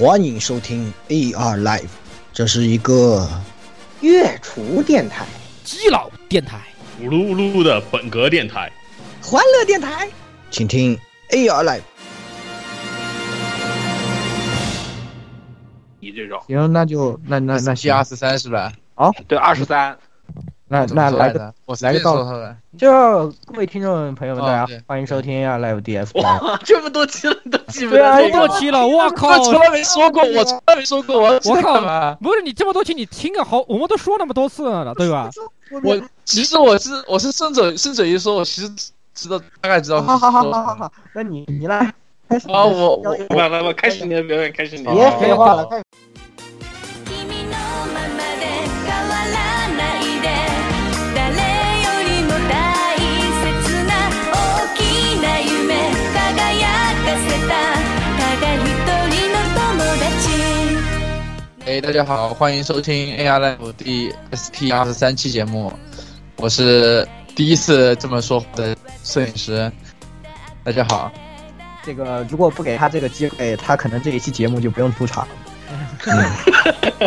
欢迎收听 AR Live，这是一个月厨电台、基佬电台、咕噜咕噜的本格电台、欢乐电台，请听 AR Live。你这种。行，那就那那那行。二十三是吧？对二十三，那那来个我来个倒说他的。就各位听众朋友们，哦大家对欢迎收听啊 Live DS。哇，这么多期了都记不对啊得这么多期了，我靠！我从来没说过，我从来没说过，我我靠？不是你这么多期，你听个好，我们都说那么多次了，对吧？我其实我是我是顺嘴顺嘴一说，我其实知道大概知道好好好好好好，那你你来开始啊，我我来来来，开始你的表演，开始你的。别废话了，輝かせたただ一人の友達哎，大家好，欢迎收听 AR Live 第 ST 二十三期节目，我是第一次这么说话的摄影师。大家好，这个如果不给他这个机会，他可能这一期节目就不用出场。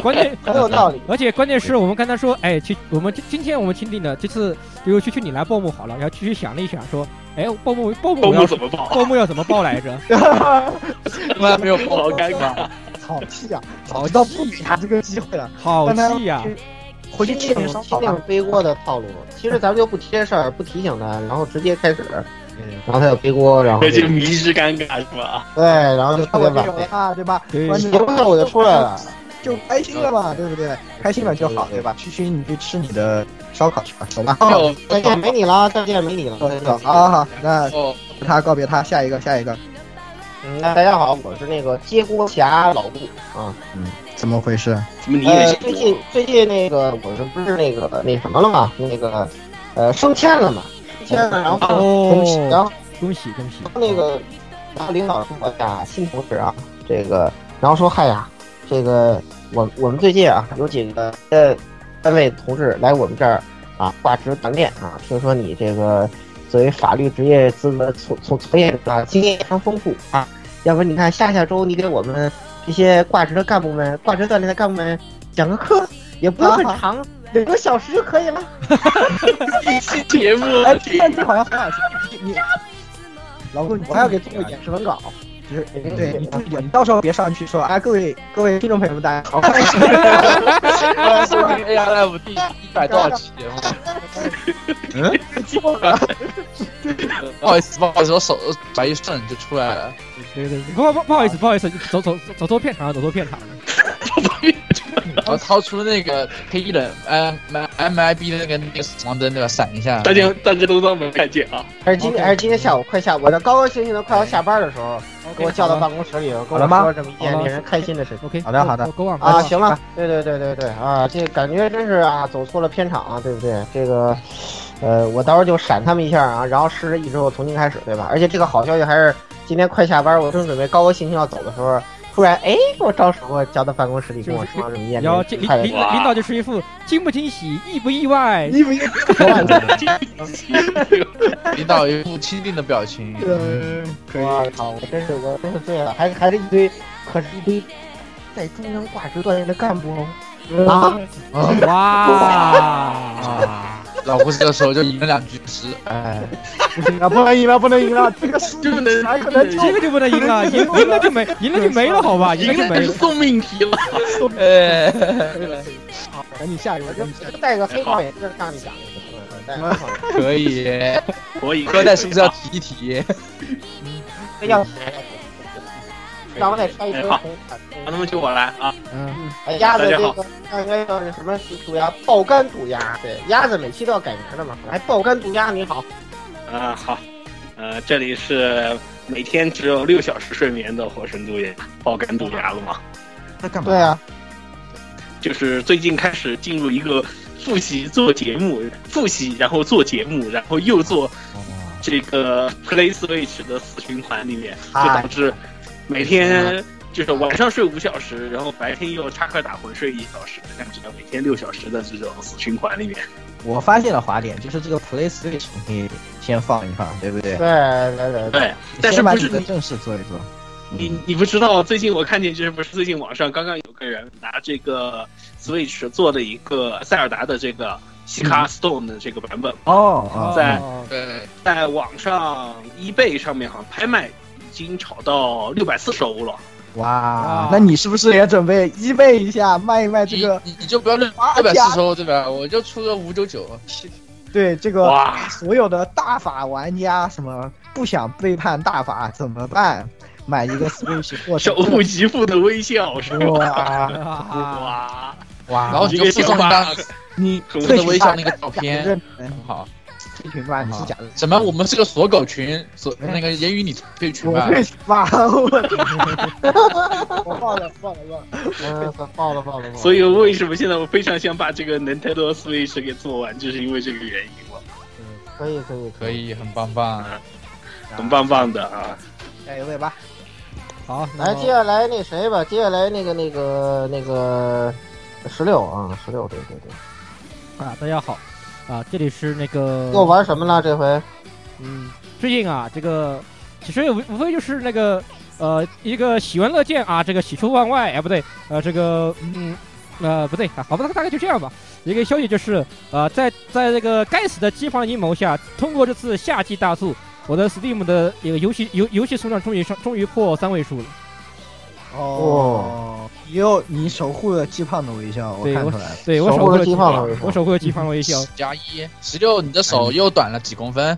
关键很有道理。而且关键是我们跟他说，哎，去我们今今天我们钦定的这次，比如去去你来报幕好了，然后继续想了一想，说， 哎，报幕报幕报幕要怎么报？报幕要怎么报来着？从来没有报好尴尬。好气啊！好早知道不给他这个机会了，好气呀！回去贴贴上贴领背锅的套路，其实咱们就不贴事儿，不提醒他，然后直接开始，然后他就背锅，然后就迷之尴尬是吧？对，然后就特别我这种完美，啊，对吧？对关键节目效果就出来了。就开心了嘛，对不对？开心了就好，对吧？区区你去吃你的烧烤去吧，走吧。好，再见没你了，再见没你了。走走，好好好，那哦，他告别他，下一个下一个，嗯，那大家好，我是那个接锅侠老顾啊。嗯怎么回事？怎么你也呃，最近最近那个我这不是那个那什么了嘛，那个呃升迁了嘛，升迁了，然后哦然后恭喜恭喜！那个，然后领导说哎呀，新同事啊，这个，然后说嗨呀，这个我我们最近啊有几个呃单位同事来我们这儿啊挂职锻炼啊，听说你这个作为法律职业资格从从从业者啊经验非常丰富啊，要不你看下下周你给我们这些挂职的干部们挂职锻炼的干部们讲个课，也不用很长，两个小时就可以了。一期节目哎，但这好像很好笑。你你老顾，我还要给做个演示文稿。就是对你注意点，你到时候别上去说啊，各位各位听众朋友们，大家好。欢迎收听 AR Live 第一百多少期节目？不好意思，不好意思，我手把一顺就出来了。对对，对不不不好意思不好意思，走走走走错片场了，走错片场了。我掏出那个黑衣人 M M I B 的那个那个死亡灯，对吧？闪一下。大家大家都当没看见啊！还是今天还是今天下午快下，我这高高兴兴的快要下班的时候，给我叫到办公室里，跟我说这么一件令人开心的事情。OK，好的好的。啊，行了，对对对对对啊，这感觉真是啊，走错了片场啊，对不对？这个，呃，我到时候就闪他们一下啊，然后失了一之后重新开始，对吧？而且这个好消息还是今天快下班，我正准备高高兴兴要走的时候，突然哎给我招手，给我叫到办公室里跟我说什么然后这领领领导就是一副惊不惊喜、意不意外。意不意外领导一副钦定的表情。我操！我真是我真是醉了，还还是一堆，可是一堆在中央挂职锻炼的干部哦。啊，哇！老胡这个时候就赢了两局诗，哎，不行了，不能赢了，不能赢了，这个输这不能能这个就不能赢了，赢赢了就没，赢了就没了，好吧？赢了就没了。送命题了。哎，好，赶紧下一个，赶紧下一个。黑框眼镜上去讲，可以。可以，哥在是不是要提一提？要让我再拆一堆哎好红卡。那么就我来啊！嗯，哎，鸭子这个应该叫是什么毒鸭？爆肝毒鸭，对，鸭子每期都要改名的嘛。来，爆肝毒鸭你好，啊好，呃，这里是每天只有六小时睡眠的火神毒鸭，爆肝毒鸭了吗？那干嘛？对啊，就是最近开始进入一个复习做节目，复习然后做节目，然后又做这个 Play Switch 的死循环里面，就导致每天就是晚上睡五小时，然后白天又插科打诨睡一小时，这样子每天六小时的这种死循环里面。我发现了滑点，就是这个 Play Switch 你可以先放一放，对不对？对对对对，但是先把不是你正事做一做。你你不知道，最近我看见就是不是最近网上刚刚有个人拿这个 Switch 做的一个塞尔达的这个西卡 Stone 的这个版本，哦哦，在哦对，在网上 eBay 上面好像拍卖已经炒到六百四十欧了。哇，那你是不是也准备一备一下，卖一卖这个？你你就不要六六百四十欧对吧？我就出个五九九，对这个所有的大法玩家，什么不想背叛大法怎么办？买一个 Switch 或者手不及腹的微笑是吧？哇啊哇！哇，然后你就附送一张你很的微笑那个照片认很好。退群吧，你是假的。什么？我们是个锁狗群，锁那个言语你退群吧。我退群吧，我我爆了爆了爆了！我，爆了爆了爆了。所以为什么现在我非常想把这个 Nintendo Switch 给做完，就是因为这个原因了，可以可以可，以，很棒棒。很棒棒的啊！下一位吧，好，来，接下来那谁吧，接下来那个那个那个十六啊，十六，对对对。啊，大家好，啊，这里是那个又玩什么了？这回？嗯，最近啊，这个其实无无非就是那个呃一个喜闻乐见啊，这个喜出望外，哎不对，呃这个嗯呃不对，啊好吧，大概就这样吧。一个消息就是呃在在这个该死的机房阴谋下，通过这次夏季大促，我的 Steam 的一个游戏游游戏数量终于上终于破三位数了。哦，也有你守护了鸡胖的微笑，我看出来了。对我守护了鸡胖的微笑我守护了鸡胖的微笑。加一十六，你的手又短了几公分。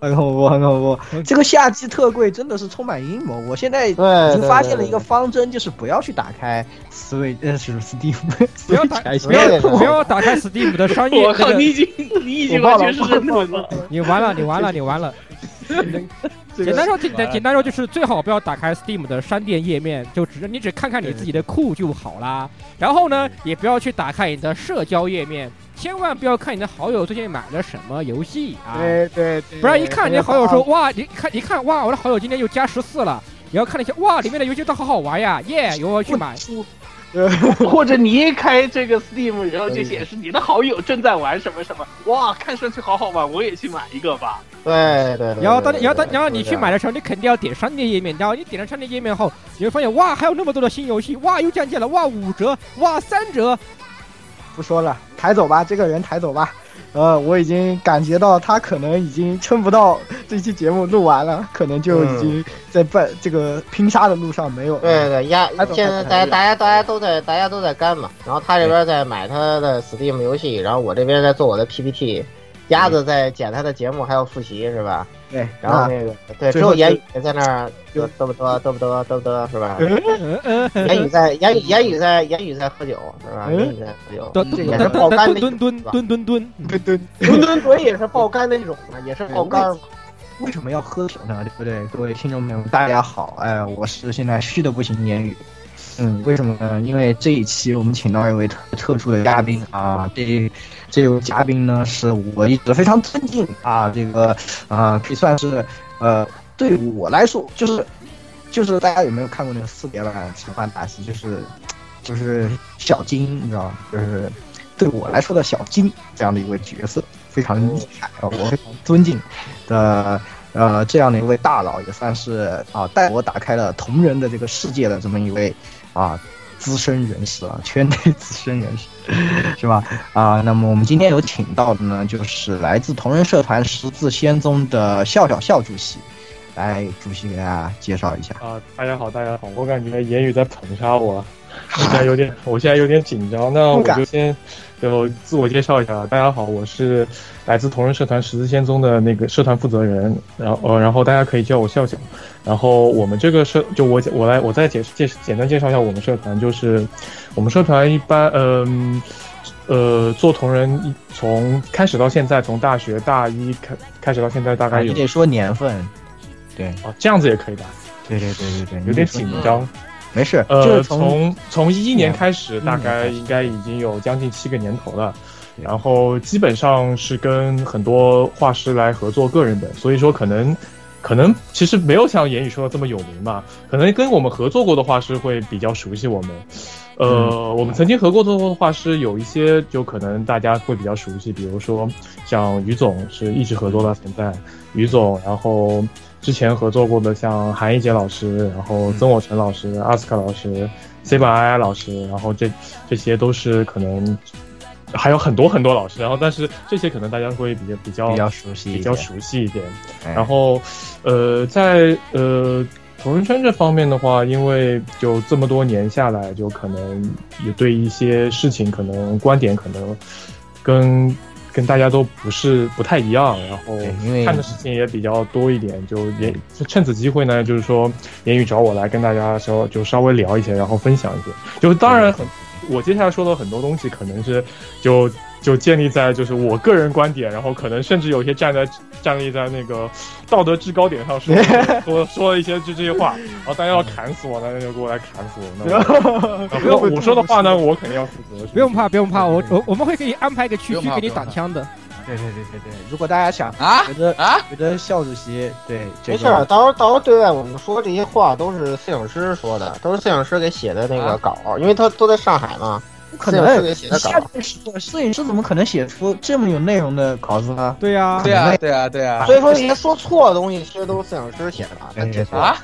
很恐怖，很恐怖。这个夏季特贵真的是充满阴谋。我现在已，经发现了一个方针，就是不要去打开 Switch，呃，是 Steam，不要打 Switch 不要不要打开 Steam 的商业我靠，你已经你已经完全是认同了。你完了，你完了，你完了。简单说，简单简单说就是最好不要打开 Steam 的商店页面，就只你只看看你自己的库就好啦。然后呢，也不要去打开你的社交页面，千万不要看你的好友最近买了什么游戏啊，对对对，不然一看你的好友说哇，你看一看哇，我的好友今天又加十四了，你要看了一下哇，里面的游戏都好好玩呀，耶，有我去买。或者你一开这个 Steam，然后就显示你的好友正在玩什么什么，哇，看上去好好玩，我也去买一个吧。对对对。然后当对然后当然后你去买，的时候，你肯定要点商店页面，然后你点了商店页面后，你会发现哇，还有那么多的新游戏，哇，又降价了，哇，五折，哇，三折，不说了，抬走吧，这个人抬走吧。呃，我已经感觉到他可能已经撑不到这期节目录完了，可能就已经在奔这个拼杀的路上没有了。对对压现在大家大家大家都在大家都在干嘛，然后他这边在买他的 Steam 游戏，然后我这边在做我的 PPT，鸭子在剪他的节目，还要复习是吧？对，然后那个对，只有言语在那儿嘚嘚不嘚嘚不嘚嘚不嘚是吧？言语在言语言语在言语在喝酒是吧？嗯言语在喝酒，这也是爆肝的蹲蹲蹲蹲蹲蹲蹲蹲，对对，吨吨吨也是爆肝的一种嘛，也是爆肝。为什么要喝酒呢？对不对？各位听众朋友们，大家好，哎，我是现在虚的不行言语。嗯，为什么呢？因为这一期我们请到一位特特殊的嘉宾啊，这这位嘉宾呢是我一直非常尊敬啊，这个啊可以算是呃对我来说就是就是大家有没有看过那个四叠版奇幻大戏？就是就是小金，你知道吗？就是对我来说的小金这样的一位角色，非常厉害啊，我非常尊敬的呃这样的一位大佬，也算是啊带我打开了同人的这个世界的这么一位啊资深人士啊，圈内资深人士 是吧？啊，那么我们今天有请到的呢，就是来自同人社团十字仙宗的笑笑笑主席，来主席给大家介绍一下。啊，大家好，大家好，我感觉言语在捧杀我，我现在有点，我现在有点紧张。那我就先就自我介绍一下，大家好，我是来自同人社团十字仙宗的那个社团负责人，然后呃，然后大家可以叫我笑笑。然后我们这个社，就我我来我再解释介简单介绍一下我们社团，就是我们社团一般嗯。呃，做同人一从开始到现在，从大学大一开开始到现在，大概有啊你得说年份，对哦，这样子也可以吧？对对对对对，有点紧张。没事，就呃，是从从一一年开始，大概应该已经有将近七个年头了。然后基本上是跟很多画师来合作个人本，所以说可能可能其实没有像言语说的这么有名嘛，可能跟我们合作过的画师会比较熟悉我们。呃，我们曾经合作过的画师有一些，就可能大家会比较熟悉，比如说像于总是一直合作到现在，于总，然后之前合作过的像韩一杰老师，然后曾我成老师、阿斯卡老师、C 版 I 老师，然后这这些都是可能还有很多很多老师，然后但是这些可能大家会比较比较比较熟悉比较熟悉一点。哎然后，呃，在呃同人圈这方面的话，因为就这么多年下来，就可能也对一些事情可能观点可能跟跟大家都不是不太一样，然后看的事情也比较多一点，就也趁此机会呢，就是说言语找我来跟大家稍就稍微聊一些，然后分享一些，就当然很。我接下来说的很多东西，可能是就就建立在就是我个人观点，然后可能甚至有些站在站立在那个 道德制高点上说 说说了一些就这些话，然后大家要砍死我，那就给我来砍死我。那我 然后我说的话呢，我肯定要负责。不用怕，不用怕，我我我们会给你安排一个区区给你挡枪的。对对对对对，如果大家想啊觉得啊，觉得校主席对这没事儿，到时候到时候对外我们说这些话都是摄影师说的，都是摄影师给写的那个稿，因为他都在上海嘛。不可摄影师能，摄摄影师怎么可能写出这么有内容的稿子呢？对呀、对啊，对啊，对呀，所以说那些说错的东西其实都是摄影师写的吧？对对。对啊，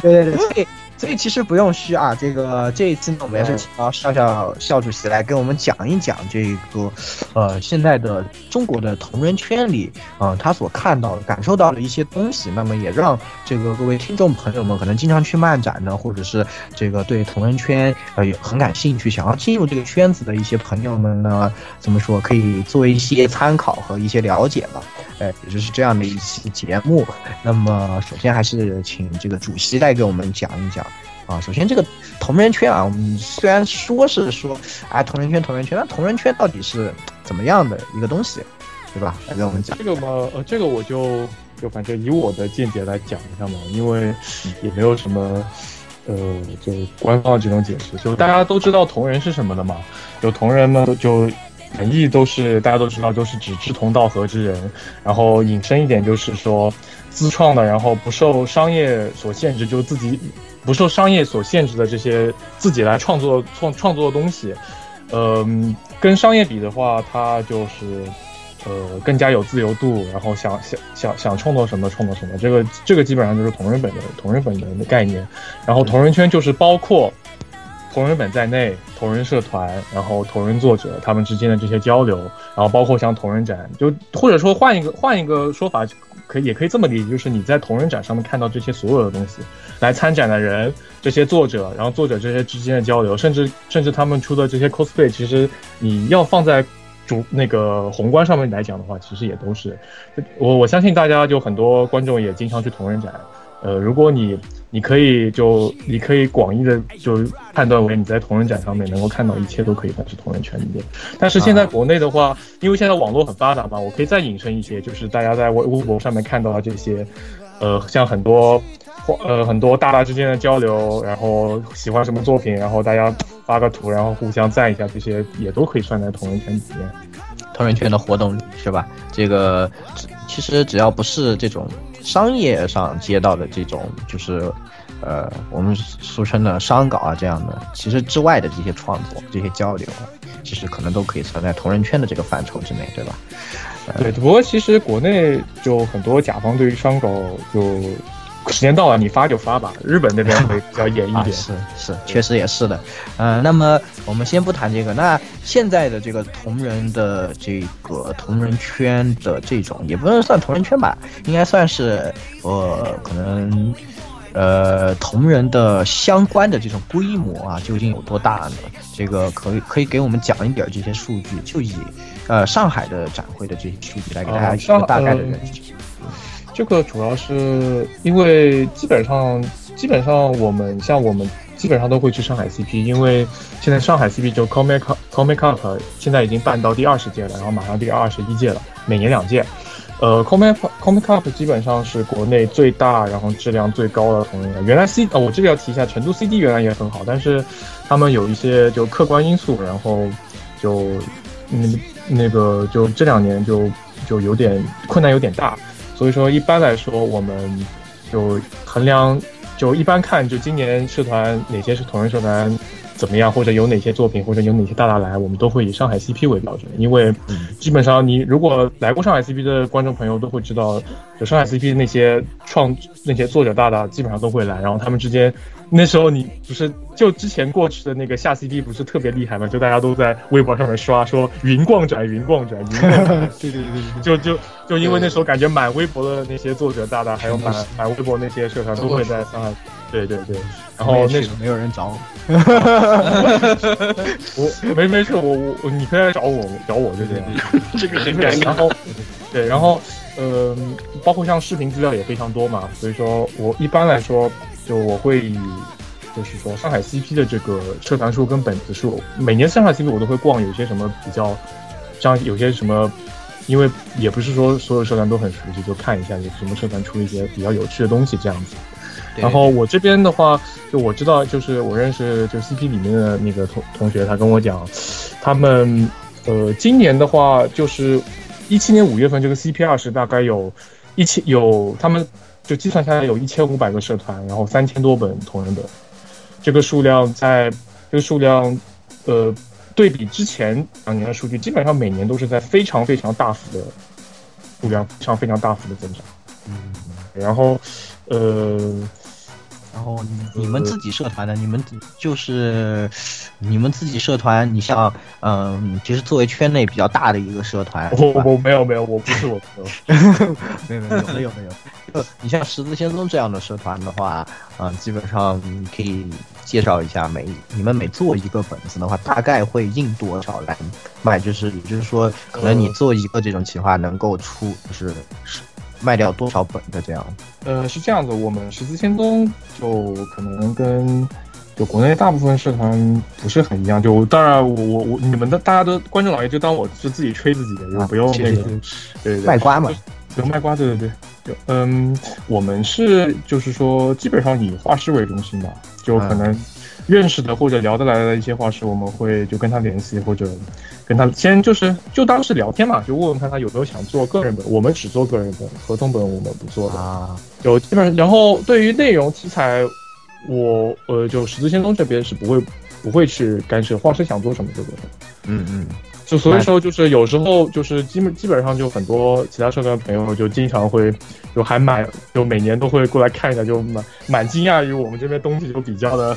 对对对，所以其实不用虚啊。这个这一次呢，我们也是请到笑笑笑主席来跟我们讲一讲这个，呃，现在的中国的同人圈里，呃，他所看到的、感受到的一些东西。那么也让这个各位听众朋友们，可能经常去漫展呢，或者是这个对同人圈呃也很感兴趣，想要进入这个圈子的一些朋友们呢，怎么说可以做一些参考和一些了解吧。哎，也就是这样的一期节目。那么首先还是请这个主席来给我们讲一讲啊。首先这个同人圈啊，我们虽然说是说啊同人圈同人圈，那同人圈到底是怎么样的一个东西，对吧？来给我们讲。这个嘛，呃，这个我就就反正以我的见解来讲一下嘛，因为也没有什么。呃，就官方的这种解释，就大家都知道同人是什么的嘛，有同人嘛，就本意都是大家都知道，都是指志同道合之人，然后引申一点就是说自创的，然后不受商业所限制，就自己不受商业所限制的这些自己来创作创创作的东西，呃，跟商业比的话，它就是呃更加有自由度，然后想想想想创作什么创作什么，这个这个基本上就是同人本的同人本的概念，然后同人圈就是包括。同人本在内，同人社团，然后同人作者他们之间的这些交流，然后包括像同人展，就或者说换一个换一个说法，可以也可以这么理解，就是你在同人展上面看到这些所有的东西，来参展的人，这些作者，然后作者这些之间的交流，甚至甚至他们出的这些 cosplay，其实你要放在主那个宏观上面来讲的话，其实也都是，我我相信大家就很多观众也经常去同人展，呃，如果你你可以就你可以广义的就判断为你在同人展上面能够看到一切都可以算是同人圈里面，但是现在国内的话，因为现在网络很发达嘛，我可以再引申一些，就是大家在微微博上面看到的这些，呃，像很多呃很多大大之间的交流，然后喜欢什么作品，然后大家发个图，然后互相赞一下，这些也都可以算在同人圈里面。同人圈的活动是吧？这个其实只要不是这种商业上接到的这种，就是呃我们俗称的商稿啊这样的，其实之外的这些创作、这些交流，其实可能都可以存在同人圈的这个范畴之内，对吧？对，不过其实国内就很多甲方对于商稿就时间到了你发就发吧，日本那边会比较严一啊，点。是是，确实也是的。呃，那么我们先不谈这个，那现在的这个同人的这个同人圈的这种，也不能算同人圈吧，应该算是呃，可能呃同人的相关的这种规模啊，究竟有多大呢？这个可以可以给我们讲一点这些数据，就以呃上海的展会的这些数据来给大家一个大概的呃认识。这个主要是因为基本上基本上我们像我们基本上都会去上海 CP，因为现在上海 CP 就 Comic Comic Up 现在已经办到第二十届了，然后马上第二十一届了，每年两届。呃，Comic Comic Up 基本上是国内最大，然后质量最高的同人。原来 C 呃，我这里要提一下，成都 CD 原来也很好，但是他们有一些就客观因素，然后就嗯那个就这两年就就有点困难有点大，所以说一般来说我们就衡量就一般看就今年社团哪些是同人社团怎么样，或者有哪些作品，或者有哪些大大来，我们都会以上海 CP 为标准，因为基本上你如果来过上海 CP 的观众朋友都会知道，就上海 CP 那些创那些作者大大基本上都会来，然后他们之间那时候你不是就之前过去的那个下 CP 不是特别厉害嘛，就大家都在微博上面刷说云逛展云逛展云逛展，对对对对就就就因为那时候感觉满微博的那些作者大大，还有满满微博那些社团都会在上海，对对对，然后那时候没有人找我，我没没事，我我我你可以来找我找我就这样。这个很尴尬。然后，对，然后，呃，包括像视频资料也非常多嘛，所以说我一般来说，就我会以，就是说上海 CP 的这个社团数跟本子数，每年上海 CP 我都会逛，有些什么比较，像有些什么，因为也不是说所有社团都很熟悉，就看一下有什么社团出一些比较有趣的东西这样子。然后我这边的话，就我知道，就是我认识就 CP 里面的那个同同学，他跟我讲，他们呃今年的话，就是一七年五月份这个 CP 二是大概有一千有他们就计算下来有一千五百个社团，然后三千多本同人本，这个数量在这个数量呃对比之前两年的数据，基本上每年都是在非常非常大幅的数量非常非常大幅的增长。嗯，然后呃。然后你们自己社团的，你们就是你们自己社团，你像嗯，其实作为圈内比较大的一个社团，我我没有没有，我不是我朋友，没有没有没有没有。你像十字仙踪这样的社团的话，嗯，基本上你可以介绍一下每你们每做一个本子的话，大概会印多少来卖？就是也就是说，可能你做一个这种企划能够出就是是。卖掉多少本的这样？呃，是这样子，我们十字仙踪就可能跟就国内大部分社团不是很一样。就当然，我我我你们的大家都观众老爷就当我是自己吹自己的，就不用那个，对对卖瓜嘛，就卖瓜，对对对。就嗯，我们是就是说基本上以画师为中心吧，就可能认识的或者聊得来的一些画师，我们会就跟他联系或者。跟他先就是就当是聊天嘛，就问问看他有没有想做个人本，我们只做个人本，合同本我们不做的啊。有基本上，然后对于内容题材，我呃就十字先锋这边是不会不会去干涉画师想做什么就做什么。嗯嗯。就所以说，就是有时候就是基本基本上就很多其他社团朋友就经常会就还蛮就每年都会过来看一下，就蛮蛮惊讶于我们这边东西就比较的，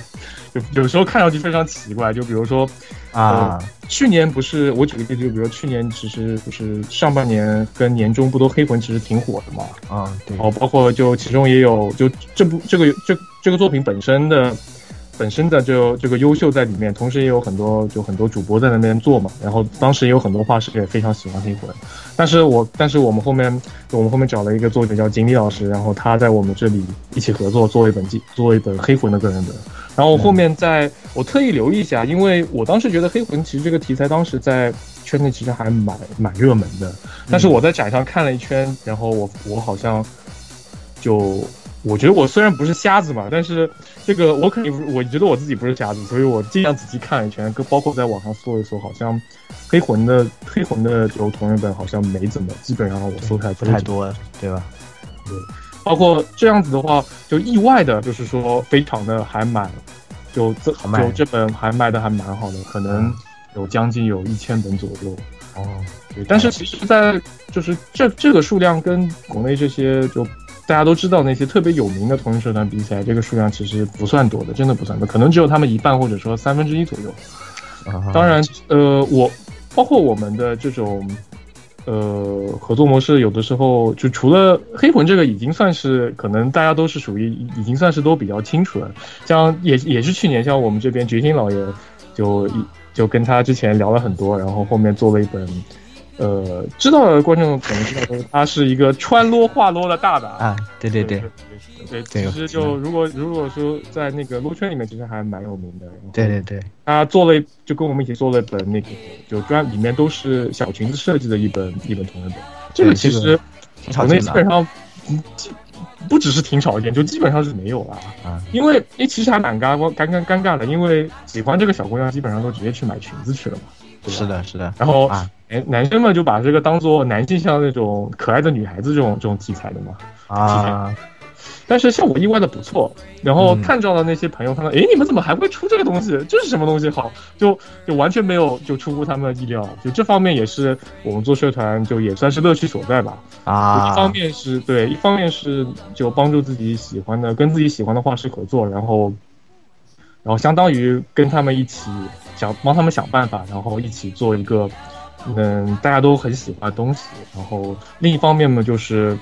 就有时候看上去非常奇怪。就比如说啊，去年不是我举个例子，就比如去年其实不是上半年跟年中不都黑魂其实挺火的嘛啊，对，哦，包括就其中也有就这部这个这这个作品本身的。本身的就这个优秀在里面，同时也有很多就很多主播在那边做嘛，然后当时也有很多画师也非常喜欢黑魂，但是我但是我们后面我们后面找了一个作者叫锦鲤老师，然后他在我们这里一起合作做一本记做一本黑魂的个人本，然后后面在我特意留意一下，因为我当时觉得黑魂其实这个题材当时在圈内其实还蛮蛮热门的，但是我在展上看了一圈，然后我我好像就。我觉得我虽然不是瞎子嘛，但是这个我肯定，我觉得我自己不是瞎子，所以我尽量仔细看了一圈，跟包括在网上搜一搜，好像黑魂的黑魂的就同人本好像没怎么，基本上我搜出来不太多，对吧？对，包括这样子的话，就意外的就是说非常的还蛮，就这就这本还卖的还蛮好的，可能有将近有一千本左右。哦，对，但是其实，在就是这这个数量跟国内这些就。大家都知道那些特别有名的同人社团比起来，这个数量其实不算多的，真的不算多，可能只有他们一半或者说三分之一左右。当然，呃，我包括我们的这种呃合作模式，有的时候就除了黑魂这个已经算是可能大家都是属于已经算是都比较清楚了。像也也是去年，像我们这边决心老爷就就跟他之前聊了很多，然后后面做了一本。呃，知道的观众可能知道，他是一个穿啰话啰的大大啊，对对对，对，其实就如果如果说在那个撸圈里面，其实还蛮有名的。对对对，他做了就跟我们一起做了一本那个，就专里面都是小裙子设计的一本一本同人本。这个其实国内基本上不只是挺少见，就基本上是没有了啊。因为诶，其实还蛮尴尴尴尴尬的，因为喜欢这个小姑娘，基本上都直接去买裙子去了嘛。是的，是的。然后啊。哎，男生们就把这个当做男性像那种可爱的女孩子这种这种题材的嘛啊，但是效果意外的不错。然后嗯看到了那些朋友，他们诶，你们怎么还会出这个东西？这是什么东西？好，就就完全没有就出乎他们的意料。就这方面也是我们做社团就也算是乐趣所在吧。啊，一方面是对，一方面是就帮助自己喜欢的跟自己喜欢的画师合作，然后然后相当于跟他们一起想帮他们想办法，然后一起做一个嗯大家都很喜欢的东西。然后另一方面呢，就是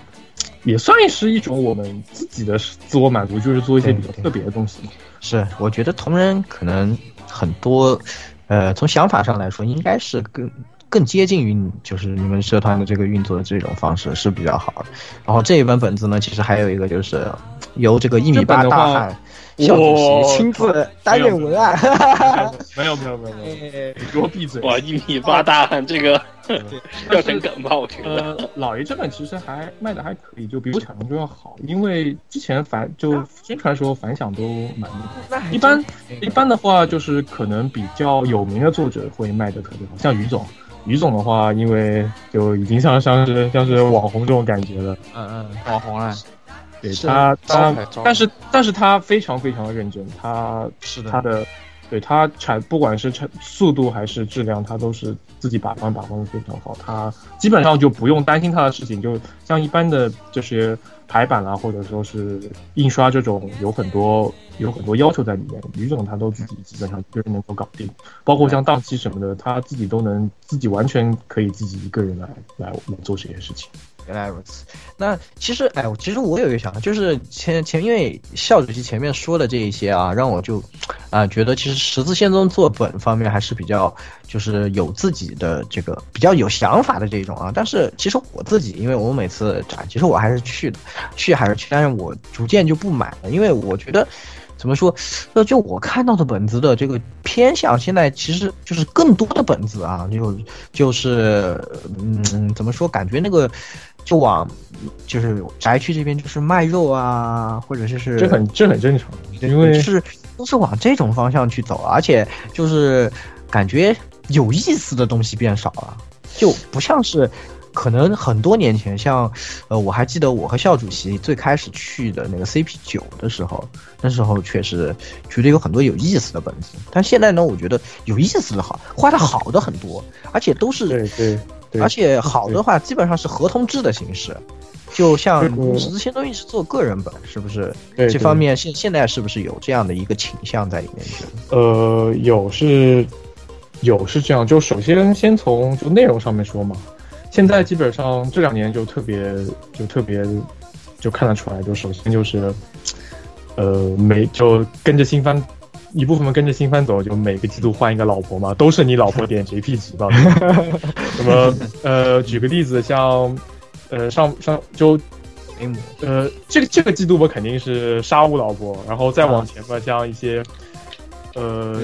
也算是一种我们自己的自我满足，就是做一些比较特别的东西嘛。是，我觉得同人可能很多，呃，从想法上来说，应该是更更接近于就是你们社团的这个运作的这种方式是比较好的。然后这一本本子呢，其实还有一个就是由这个一米八的大汉校主席亲自担任文案，没有没有没有没有，你给我闭嘴！哇，一米八大汉，这个要成梗吧？我觉得。呃，老爷这本其实还卖的还可以，就比我想象中要好，因为之前反就宣传时候反响都蛮。一般一般的话，就是可能比较有名的作者会卖的特别好，像于总。于总的话，因为就已经像像是像是网红这种感觉了，嗯嗯，网红了，对他他但是但是他非常非常的认真，他是的他的对他产不管是产速度还是质量，他都是自己把关把关的非常好。他基本上就不用担心他的事情，就像一般的这些排版啦，或者说是印刷这种有很多有很多要求在里面，于总他都自己基本上就是能够搞定，包括像档期什么的，他自己都能自己完全可以自己一个人来来来做这些事情。原来如此。那其实，哎，其实我有一个想法，就是前前因为校主席前面说的这一些啊，让我就啊、觉得其实十字仙宗做本方面还是比较就是有自己的这个比较有想法的这种啊。但是其实我自己，因为我每次展，其实我还是去的，去还是去，但是我逐渐就不买了，因为我觉得。怎么说？呃，就我看到的本子的这个偏向，现在其实就是更多的本子啊，就就是嗯，怎么说？感觉那个就往就是宅区这边就是卖肉啊，或者是这很这很正常，因为就是都是往这种方向去走，而且就是感觉有意思的东西变少了，就不像是。可能很多年前，像，呃，我还记得我和校主席最开始去的那个 CP 九的时候，那时候确实觉得有很多有意思的本子。但现在呢，我觉得有意思的好，画的好的很多，而且都是对对对，而且好的话，基本上是合同制的形式，就像嗯十字仙宗一直做个人本，是不是？对这方面现现在是不是有这样的一个倾向在里面？呃，有是有是这样，就首先先从就内容上面说嘛，现在基本上这两年就特别就特别就看得出来，就首先就是呃没就跟着新番。一部分跟着新番走，就每个季度换一个老婆嘛，都是你老婆点 JP 级吧。什么呃，举个例子，像呃上上就雷姆呃，这个这个季度我，肯定是沙悟老婆，然后再往前吧，像一些，呃？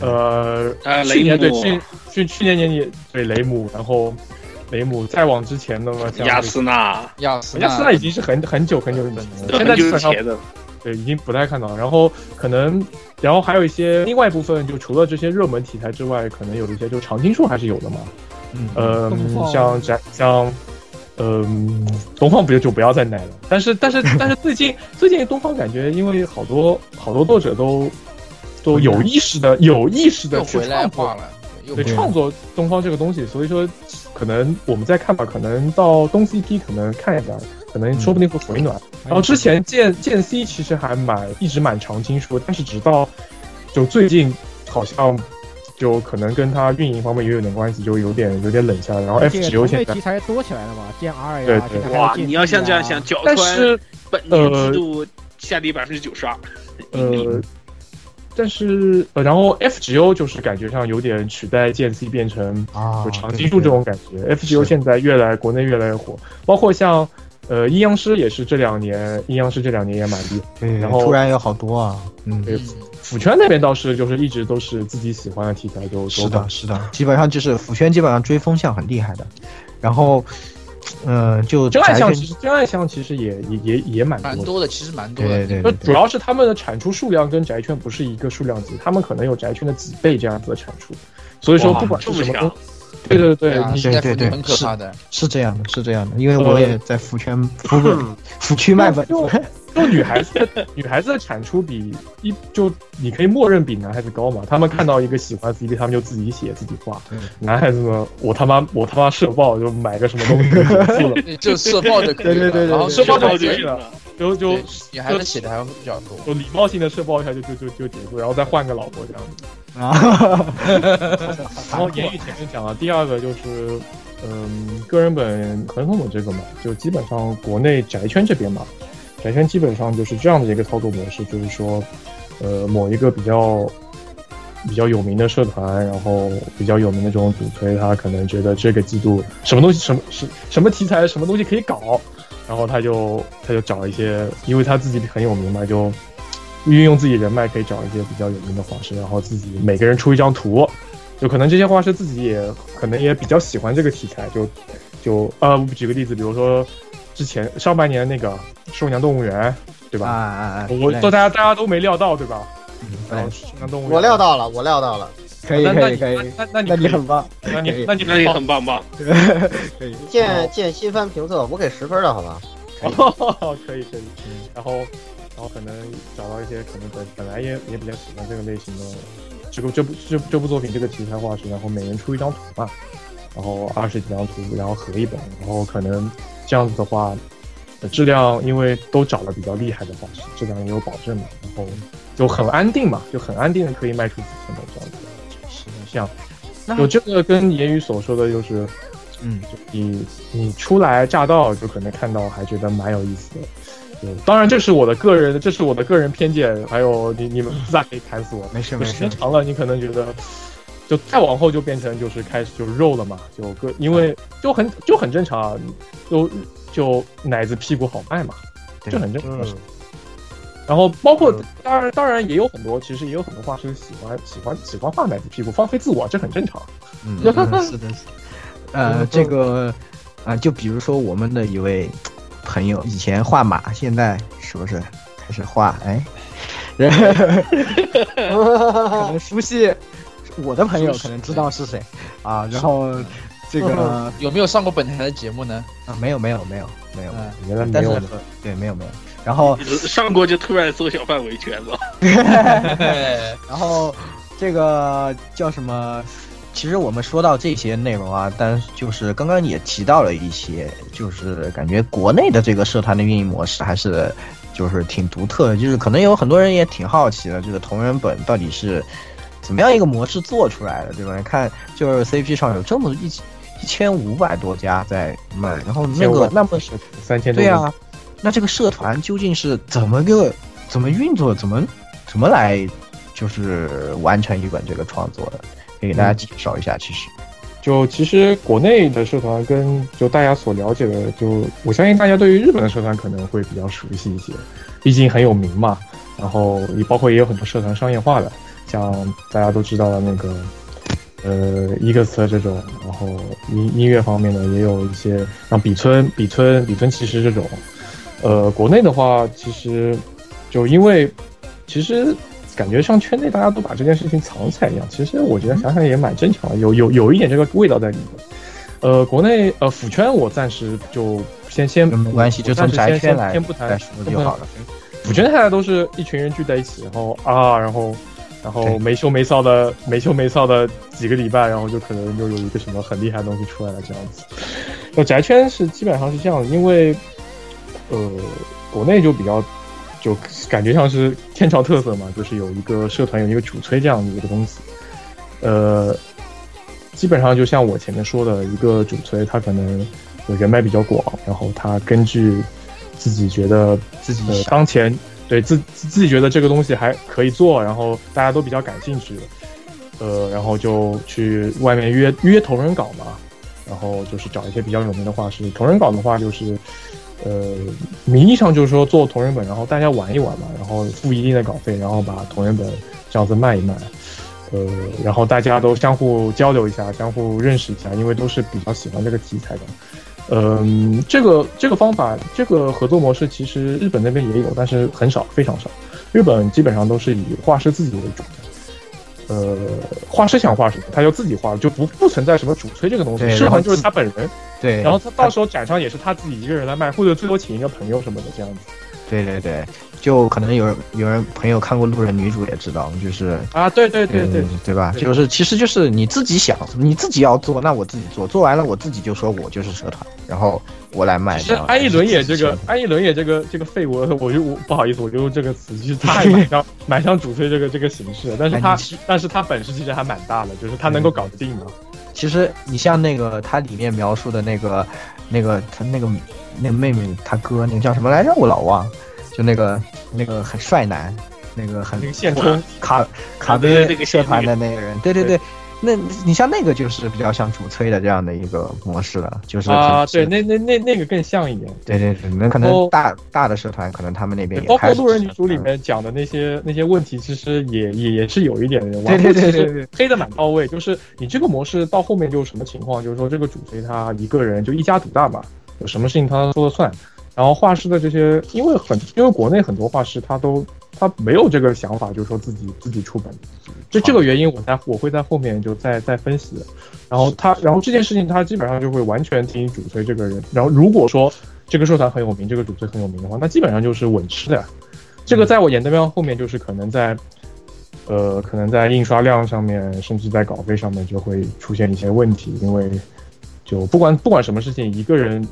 呃，啊去年对去去去年年底对雷姆，然后雷姆再往之前的嘛，像亚斯纳，亚斯亚斯纳已经是很很久很久以前了，现在很久基本上之前的，对已经不太看到，然后可能然后还有一些另外一部分，就除了这些热门题材之外，可能有一些就常青树还是有的嘛，嗯呃像宅像，嗯、东方不就就不要再奶了。但是但是 但是最近最近东方感觉，因为好多好多作者都都有意识的有意识的去创作，了，对创作东方这个东西，所以说可能我们再看吧，可能到东 CP 可能看一下，可能说不定会回暖。然后之前剑剑 C 其实还蛮一直蛮常青树，但是直到就最近好像就可能跟它运营方面也有点关系，就有点有点冷下来。然后 F 且 G O 现在题，材多起来了嘛，剑 R 呀，对对哇，你要像这样想，角但川是本年呃季度下跌百分之九十二，呃，但是呃，然后 F G O 就是感觉上有点取代剑 C 变成啊就长青树这种感觉。F G O 现在越来国内越来越火，包括像呃阴阳师也是这两年，阴阳师这两年也蛮厉害。对，然后突然有好多啊，嗯，对府圈那边倒是就是一直都是自己喜欢的题材就都是的，是的，基本上就是府圈基本上追风向很厉害的，然后，嗯、就真爱宅圈向其实真爱向其实也也也也蛮多的。蛮多的，其实蛮多的。对对主要是他们的产出数量跟宅圈不是一个数量级，他们可能有宅圈的几倍这样子的产出，所以说不管是什么对对对对对对福利很可怕的。是这样的，是这样的，因为我也在福圈福本福区卖本就 就女孩子女孩子的产出比一就你可以默认比男孩子高嘛。他们看到一个喜欢 CP，他们就自己写自己画。男孩子呢，我他妈我他妈社爆就买个什么东西就结束了，就社爆就可以了，对对对对然后社爆就可以了，就就女孩子写的还会比较多。就礼貌性的社爆一下就就就就结束，然后再换个老婆这样子。啊，然后言语前面讲了，第二个就是，嗯，个人本合同本这个嘛，就基本上国内宅圈这边嘛，宅圈基本上就是这样的一个操作模式，就是说，呃，某一个比较比较有名的社团，然后比较有名的这种主推，他可能觉得这个季度什么东西什么是什么题材什么东西可以搞，然后他就他就找一些，因为他自己很有名嘛，就运用自己人脉可以找一些比较有名的画师，然后自己每个人出一张图，就可能这些画师自己也可能也比较喜欢这个题材，就就呃，我举个例子，比如说之前上半年那个《兽娘动物园》，对啊吧？啊啊！我都大家大家都没料到，对吧？然后哎《兽娘动物园》，我料到了，我料到了。可以那那你可以可以，那那你那你很棒，那你那你那你很棒棒。可以。见见新番评测，我给十分了，好吧？哦，可以可以，然后然后可能找到一些可能本本来也也比较喜欢这个类型的这个这部这这部作品这个题材画师，然后每人出一张图嘛，然后二十几张图，然后合一本，然后可能这样子的话，呃质量因为都找了比较厉害的画师，质量也有保证嘛，然后就很安定嘛，就很安定的可以卖出几千本这样子。形象有这个跟言语所说的就是。嗯，就你你初来乍到就可能看到还觉得蛮有意思的，对，当然这是我的个人，这是我的个人偏见，还有你你们私下可以砍死我，没事没事，时间长了，你可能觉得，就再往后就变成就是开始就肉了嘛，就个因为就很就很正常啊，就就奶子屁股好卖嘛，对。这很正常然后包括当然当然也有很多，其实也有很多画师喜欢喜欢喜欢画奶子屁股，放飞自我，这很正常。嗯，是的，是的。呃，这个啊，就比如说我们的一位朋友，以前画马，现在是不是开始画？哎，可能熟悉我的朋友可能知道是谁啊。然后这个 有没有上过本台的节目呢？啊，没有没有没有没有，嗯，原来没有呢。对没有没有。然后上过就突然缩小范围圈了。然后这个叫什么？其实我们说到这些内容啊，但就是刚刚也提到了一些，就是感觉国内的这个社团的运营模式还是就是挺独特的，就是可能有很多人也挺好奇的，这个同人本到底是怎么样一个模式做出来的，对吧？你看，就是 CP 上有这么一一千五百多家在卖，然后那个那么是三千多对啊，那这个社团究竟是怎么个怎么运作，怎么怎么来就是完成一本这个创作的？可以给大家介绍一下。其实，就其实国内的社团跟就大家所了解的，就我相信大家对于日本的社团可能会比较熟悉一些，毕竟很有名嘛。然后也包括也有很多社团商业化的，像大家都知道的那个呃伊克斯这种，然后音音乐方面的也有一些像比村、比村、比村其实这种。呃，国内的话，其实就因为其实感觉像圈内大家都把这件事情藏起来一样，其实我觉得想想也蛮正常的，有有有一点这个味道在里面。呃，国内呃腐圈我暂时就先先没关系，就从宅圈来先不谈来说就好了。腐圈大家都是一群人聚在一起，然后啊，然后然后没羞没臊的没羞没臊的几个礼拜，然后就可能就有一个什么很厉害的东西出来了这样子。那宅圈是基本上是这样的，因为呃国内就比较就感觉像是天朝特色嘛，就是有一个社团有一个主催这样的一个东西，呃，基本上就像我前面说的一个主催，他可能有人脉比较广，然后他根据自己觉得呃自己的当前对自自自己觉得这个东西还可以做，然后大家都比较感兴趣，呃，然后就去外面约约同人稿嘛，然后就是找一些比较有名的画师。同人稿的话就是。呃，名义上就是说做同人本，然后大家玩一玩嘛，然后付一定的稿费，然后把同人本这样子卖一卖，呃，然后大家都相互交流一下，相互认识一下，因为都是比较喜欢这个题材的。嗯，这个这个方法，这个合作模式，其实日本那边也有，但是很少，非常少。日本基本上都是以画师自己为主，呃画师想画什么，他就自己画，就不不存在什么主催这个东西，对然后社团就是他本人，对，然后他到时候展上也是他自己一个人来卖，或者最多请一个朋友什么的这样子。对对对，就可能有人有人朋友看过《路人女主》也知道，就是啊，对对对对嗯，对吧？就是其实就是你自己想，你自己要做，那我自己做，做完了我自己就说我就是社团，然后我来卖。其实这样安逸伦也这个，安逸伦也这个这个废物，我就我不好意思，我就用这个词，其实他也蛮像蛮像主推这个这个形式，但是他哎但是他本事其实还蛮大的，就是他能够搞得定嘛。其实你像那个他里面描述的那个那个他那个那个妹妹他哥那个叫什么来着？我老忘，就那个那个很帅男，那个很卡卡对对贝那个社团的那个人，对对对。那你像那个就是比较像主催的这样的一个模式了，就是啊，对，那那那那个更像一点。对对对，那可能大大的社团可能他们那边也包括路人女主里面讲的那些那些问题，其实也也也是有一点的。对对对对对，黑的蛮到位。就是你这个模式到后面就是什么情况？就是说这个主推他一个人就一家独大嘛，有什么事情他说了算。然后画师的这些，因为很因为国内很多画师他都他没有这个想法，就是说自己自己出本。就这个原因，我在我会在后面就再再分析。然后他，然后这件事情他基本上就会完全听主推这个人。然后如果说这个社团很有名，这个主推很有名的话，那基本上就是稳吃的呀。这个在我眼灯标后面就是可能在，呃，可能在印刷量上面，甚至在稿费上面就会出现一些问题，因为就不管不管什么事情，一个人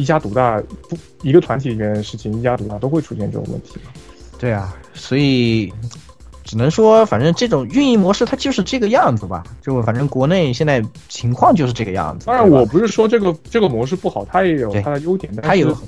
一家独大，不一个团体里面的事情一家独大都会出现这种问题。对啊，所以只能说，反正这种运营模式它就是这个样子吧。就反正国内现在情况就是这个样子。当然，我不是说这个这个模式不好，它也有它的优点，但它有是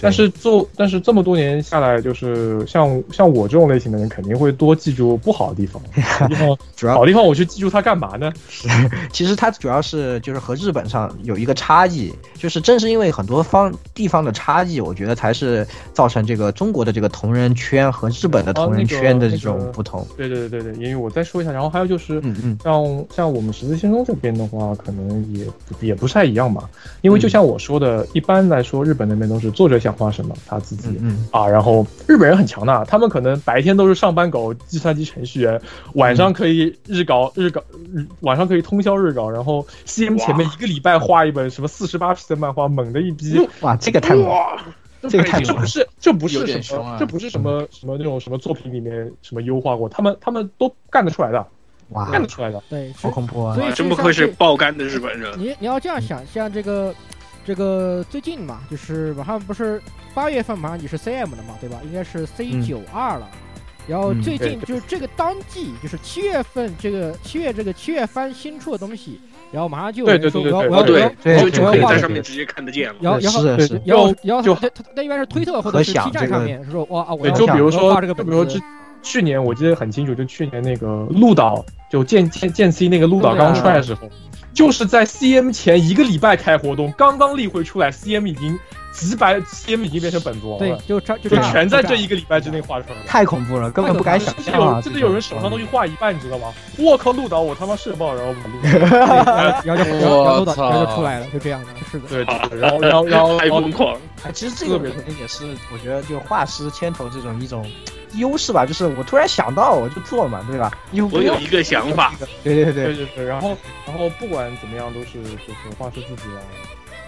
但是做，但是这么多年下来，就是像像我这种类型的人，肯定会多记住不好的地方。好地方，主要好地方我去记住它干嘛呢？其实它主要是就是和日本上有一个差异，就是正是因为很多方地方的差异，我觉得才是造成这个中国的这个同人圈和日本的同人圈的这种不同。对对对对，因为我再说一下，然后还有就是，嗯嗯，像像我们十字先锋这边的话，可能也也不太一样嘛。因为就像我说的，一般来说，日本那边都是作者想画什么，他自己嗯嗯啊，然后日本人很强大，他们可能白天都是上班狗、计算机程序员，晚上可以日搞、日搞、日晚上可以通宵日搞，然后 CM 前面一个礼拜画一本什么四十八 P 的漫画，猛的一逼。哇，这个太猛了，这个太猛了。这不是这不是什么啊这不是什么什么那种什么作品里面什么优化过，他们他们都干得出来的，哇，干得出来的。对，好恐怖啊！所以哇真不愧是爆肝的日本人。你你要这样想，像这个这个最近嘛，就是马上不是八月份马上也是 CM 的嘛，对吧？应该是 C 九二了。然后嗯最近就是这个当季，就是七月份这个七月这个七月番新出的东西，然后马上就有对人说我要对对对我要我要对就就可以在上面直接看得见了。然后然后然后就就然后他他他一般是推特或者是可想 B 站上面说哇啊我就比如说，比如说之去年我记得很清楚，就去年那个鹿岛就剑剑剑 C 那个鹿岛刚出来的时候，就是在 CM 前一个礼拜开活动，刚刚例会出来，CM 已经几百 CM 已经变成本子王对，就这就就全在这一个礼拜之内画出来了。太恐怖了，根本不敢想真的象啊！有真的有人手上东西画一半，你知道吗？我靠，鹿岛我他妈是爆，然后把鹿岛。然后然后就然后然后就我然后就出来了，就这样的，是的。对对对，然后然后然后 太疯狂，哎，其实这个可能也是我觉得就画师牵头这种一种优势吧，就是我突然想到我就做嘛，对吧？又我有一个想法，对对对对，对对，然后然后不管怎么样都是就是画师自己来。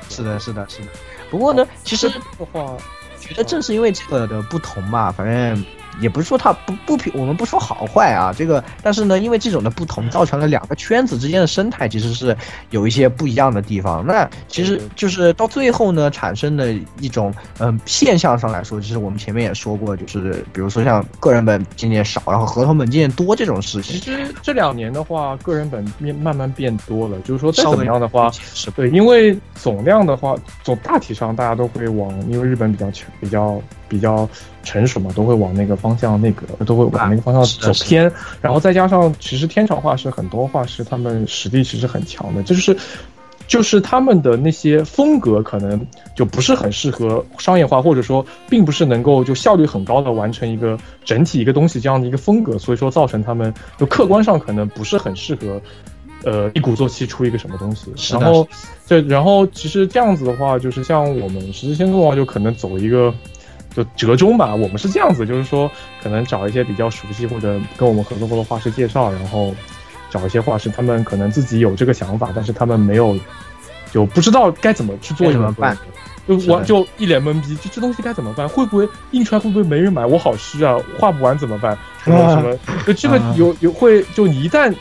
是的，是的，是的。不过呢，其实的话，觉得正是因为这个的不同吧，反正也不是说它不不评，我们不说好坏啊，这个，但是呢，因为这种的不同，造成了两个圈子之间的生态其实是有一些不一样的地方。那其实就是到最后呢，产生的一种嗯、现象上来说，就是我们前面也说过，就是比如说像个人本渐渐少，然后合同本渐渐多这种事情。其，实这两年的话，个人本变慢慢变多了，就是说再怎么样的话，是对，因为总量的话，总大体上大家都会往，因为日本比较强，比较比较成熟嘛，都会往那个方向那个都会往那个方向走偏。然后再加上，其实天朝画师很多画师他们实力其实很强的，就是。就是他们的那些风格可能就不是很适合商业化，或者说并不是能够就效率很高的完成一个整体一个东西这样的一个风格，所以说造成他们就客观上可能不是很适合，呃一鼓作气出一个什么东西。然后对，然后其实这样子的话，就是像我们十字先锋的话，就可能走一个就折中吧。我们是这样子，就是说可能找一些比较熟悉或者跟我们合作过的画师介绍，然后找一些画师，他们可能自己有这个想法，但是他们没有就不知道该怎么去做该怎么办就我就一脸懵逼，就这东西该怎么办？会不会印出来会不会没人买？我好虚啊，画不完怎么办？什么什么？就这个啊有有会，就你一旦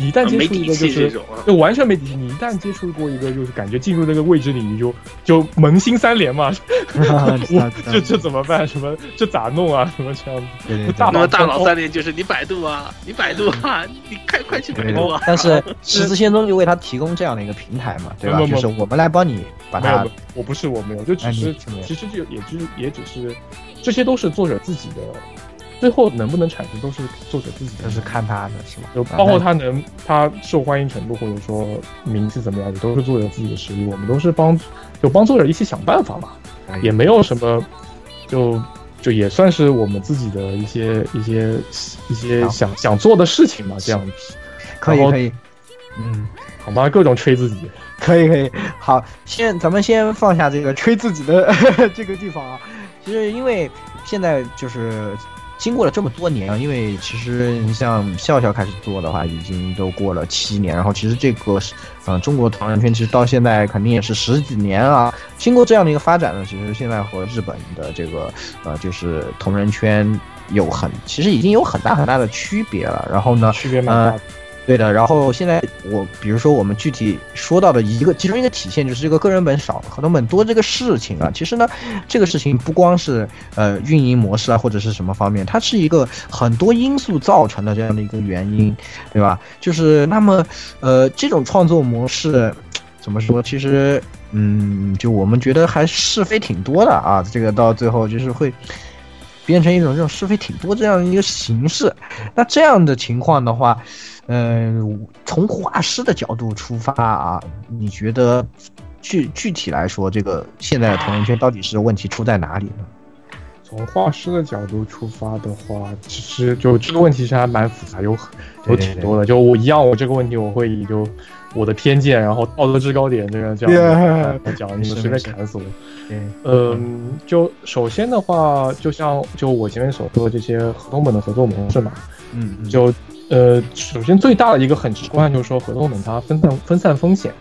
你一旦接没底触一个就是气这种啊。就完全没底气，你一旦接触过一个就是感觉进入这个未知领域就就萌新三连嘛，我这这怎么办？什么这咋弄啊？什么这样子？大那么大脑脑三连就是你百度啊，你百度啊，你快快去百度啊！但是 十字仙踪就为他提供这样的一个平台嘛，对吧？就是我们来帮你把它没有，我不是我没有，就只哎是其实就也只也只是这些都是作者自己的，最后能不能产生都是作者自己的，就是看他的是吧？就包括他能他受欢迎程度或者说名气怎么样，也都是作者自己的实力。我们都是帮就帮作者一起想办法嘛，也没有什么就就也算是我们自己的一些一些一些想想做的事情嘛，这样子可以可以，嗯。好吧，各种吹自己。可以可以，好，先咱们先放下这个吹自己的 这个地方啊。其实因为现在就是经过了这么多年啊，因为其实你像笑笑开始做的话，已经都过了七年，然后其实这个是，嗯、中国同人圈其实到现在肯定也是十几年啊。经过这样的一个发展呢，其实现在和日本的这个呃就是同人圈有很，其实已经有很大很大的区别了。然后呢，区别蛮大的。对的，然后现在我比如说我们具体说到的一个其中一个体现就是这个个人本少，合同本多这个事情啊，其实呢，这个事情不光是呃运营模式啊或者是什么方面，它是一个很多因素造成的这样的一个原因，对吧？就是那么呃这种创作模式怎么说？其实嗯，就我们觉得还是非挺多的啊，这个到最后就是会。变成一种这种是非挺多这样一个形式，那这样的情况的话，嗯，从画师的角度出发啊，你觉得具具体来说，这个现在的同人圈到底是问题出在哪里呢？从画师的角度出发的话，其实就这个问题其实还蛮复杂，有有挺多的。就我一样，我这个问题我会以就我的偏见，然后道德制高点这样 Yeah 讲，你们随便砍死我。嗯，就首先的话，就像就我前面所说的这些合同本的合作模式嘛，嗯，嗯。就呃，首先最大的一个很直观就是说合同本它分散分散风险，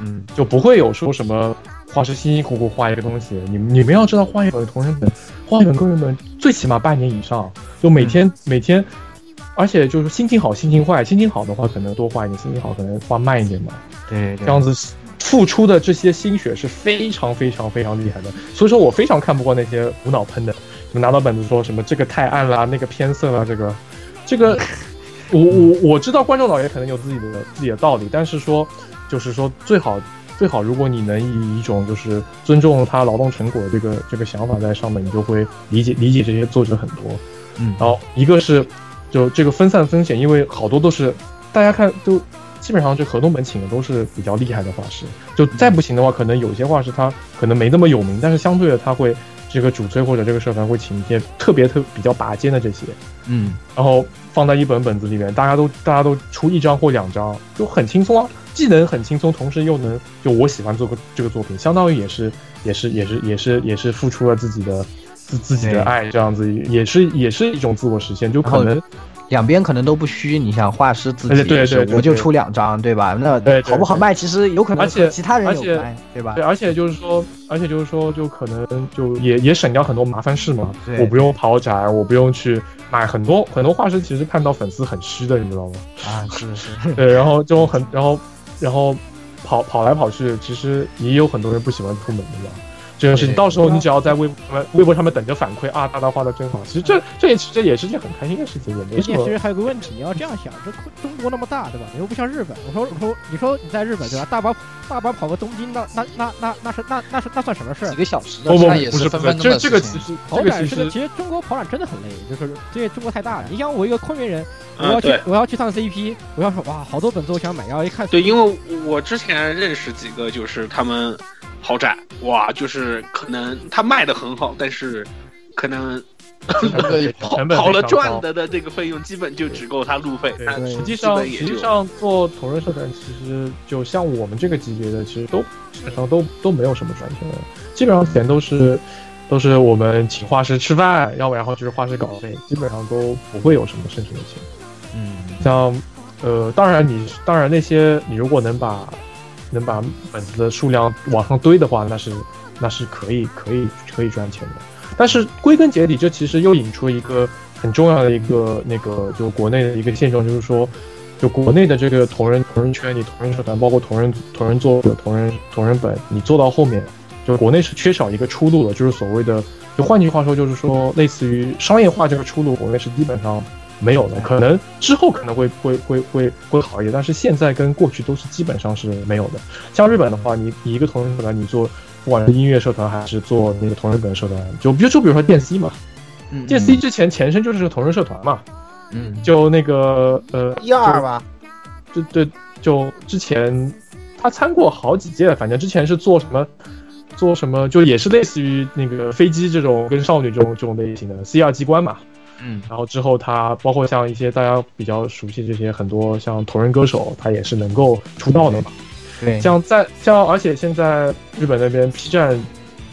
嗯。就不会有说什么画师辛辛苦苦画一个东西，你你们要知道画一本同人本，画一本个人本最起码半年以上，就每天、每天，而且就是心情好心情坏，心情好的话可能多画一点，心情好可能画慢一点嘛，对对。这样子付出的这些心血是非常非常非常厉害的，所以说我非常看不惯那些无脑喷的，什么拿到本子说什么这个太暗啦，那个偏色啦，这个这个，我我我知道观众老爷可能有自己的自己的道理，但是说就是说最好最好，如果你能以一种就是尊重他劳动成果的这个这个想法在上面，你就会理解理解这些作者很多。嗯，然后一个是就这个分散风险，因为好多都是大家看都基本上这合同本请的都是比较厉害的画师，就再不行的话，可能有些画师他可能没那么有名，但是相对的他会这个主催或者这个社团会请一些特别特比较拔尖的这些，嗯。然后放在一本本子里面，大家都大家都出一张或两张，就很轻松啊，既能很轻松，同时又能就我喜欢做个这个作品，相当于也是也是也是也是也是付出了自己的自自己的爱，这样子也是也是一种自我实现，就可能两边可能都不虚，你想画师自己我就出两张，对吧？那好不好卖，其实有可能而且其他人而且有卖，对吧对，？而且就是说，而且就是说，就可能就也也省掉很多麻烦事嘛。对我不用跑展，我不用去买很多很多画师，其实看到粉丝很虚的，你知道吗？啊，是是，对，然后就很，然后然后跑跑来跑去，其实也有很多人不喜欢出门的嘛。这件事情，到时候你只要在微博上面微博上面等着反馈啊，大大画的真好。其实这这也这也是件很开心的事情，也没什么其。实还有个问题，你要这样想，这中国那么大，对吧？你又不像日本。我说我说你说你在日本对吧？大巴大巴跑个东京，那那那那那是那那是那算什么事儿几？个小时不不的差也不是不是，分分钟的这这个事情。其实跑这个其实展是个其实中国跑展真的很累，就是因为中国太大了。你想我一个昆明人，我啊要去我要去趟 CP，我要说哇好多本子我想买，然后一看对，因为我之前认识几个，就是他们跑展，哇，就是可能他卖的很好，但是可能 跑跑了赚的的这个费用基本就只够他路费，实际上，实际上做同人社团，其实就像我们这个级别的，其实都基本上都都没有什么赚钱的，基本上钱都是都是我们请画师吃饭，要不然后就是画师稿费，基本上都不会有什么剩余的钱。嗯，像呃，当然你当然那些你如果能把能把本子的数量往上堆的话，那是那是可以可以可以赚钱的。但是归根结底，这其实又引出一个很重要的一个那个就国内的一个现状，就是说，就国内的这个同人同人圈，你同人社团，包括同人同人作者、同人同人本，你做到后面，就国内是缺少一个出路的，就是所谓的，就换句话说，就是说类似于商业化这个出路，国内是基本上没有了。可能之后可能会会会会会好一点，但是现在跟过去都是基本上是没有的。像日本的话，你你一个同人社团，你做不管是音乐社团还是做那个同人本社团，就比如就比如说电 C 嘛，嗯电 C 之前前身就是个同人社团嘛，嗯，就那个呃一二吧，就对，就之前他参过好几届，反正之前是做什么。做什么就也是类似于那个飞机这种跟少女这种这种类型的 C 二机关嘛，嗯，然后之后他包括像一些大家比较熟悉这些很多像同人歌手，他也是能够出道的嘛。对，像在像而且现在日本那边 P 站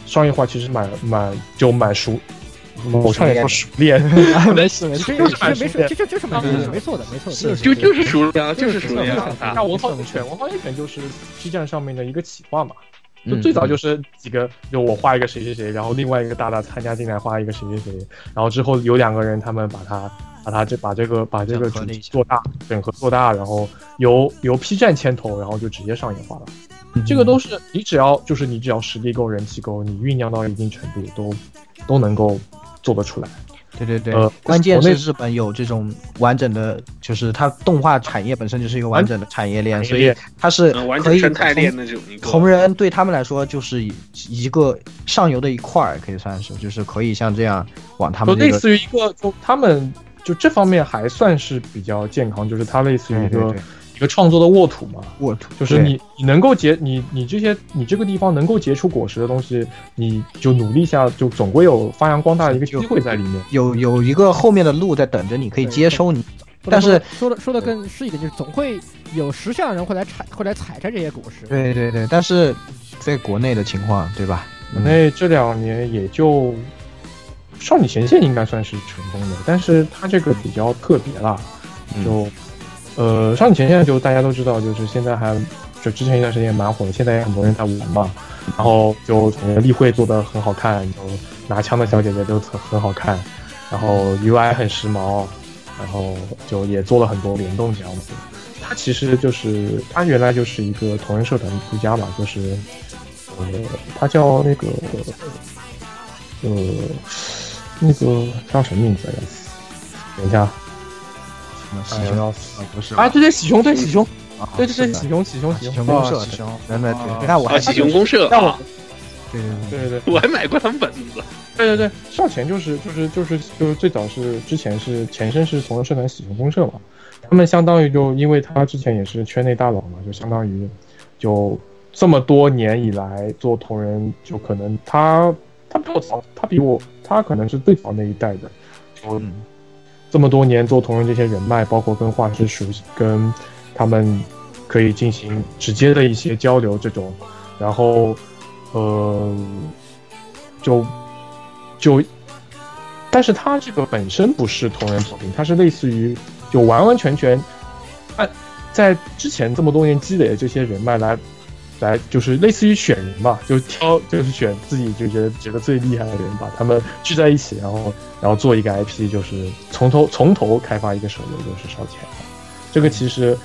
商业化其实蛮蛮就蛮熟，我差点说熟练，没事没事，这这没事，这这这是没错的，没错的，没错的，是就就是熟练，就是熟练啊！那文化源泉，文化源泉就是 P 站上面的一个企划嘛。就嗯最早就是几个，就我画一个谁谁谁，然后另外一个大大参加进来画一个谁谁谁，然后之后有两个人他们把他把他这把这个把这个主题做大，整合做大，然后由由 P 站牵头，然后就直接商业化了。嗯这个都是你只要就是你只要实力够，人气够，你酝酿到一定程度，都都能够做得出来。对对对，呃关键是日本有这种完整的，就是它动画产业本身就是一个完整的产业链，所以它是嗯完可以成生态链的这种一个同人对他们来说就是一一个上游的一块儿，可以算是，就是可以像这样往他就类们这个似于一个，就他们就这方面还算是比较健康，就是它类似于一个对对对一个创作的沃土嘛。沃土，就是你你能够结你你这些你这个地方能够结出果实的东西，你就努力一下，就总归有发扬光大的一个机会在里面。有有一个后面的路在等着你，可以接收你。但是说的说的更是一点，就是总会有识相的人会来采会来采摘这些果实。对对对，但是在国内的情况，对吧？国内这两年也就少女前线应该算是成功的，但是它这个比较特别啦，就呃少女前线就大家都知道，就是现在还就之前一段时间也蛮火的，现在也很多人在玩嘛，然后就整个例会做的很好看，就拿枪的小姐姐都很很好看，然后 UI 很时髦，然后就也做了很多联动这样子。他其实就是他原来就是一个同人社团出家嘛，就是呃，他叫那个呃那个叫什么名字来着？等一下，什么喜哎熊？要啊？不是啊，对对，喜熊，对喜熊，啊对对对，喜熊，喜熊，喜喜熊公社，喜熊，对对啊对，那我还啊，喜熊公社让我啊，对对对，对对对，我还买过他们本子。对对对，少前就是就是就是就是最早是之前是前身是同人社团喜熊公社嘛，他们相当于就因为他之前也是圈内大佬嘛，就相当于就这么多年以来做同人，就可能他他比我早，他比我他可能是最早那一代的，就嗯这么多年做同人这些人脉，包括跟画师熟悉，跟他们可以进行直接的一些交流这种，然后呃就就，但是他这个本身不是同人作品，它是类似于就完完全全按在之前这么多年积累的这些人脉来来，就是类似于选人嘛，就挑就是选自己就觉得觉得最厉害的人，把他们聚在一起，然后然后做一个 IP，就是从头从头开发一个手游，就是烧钱。这个其实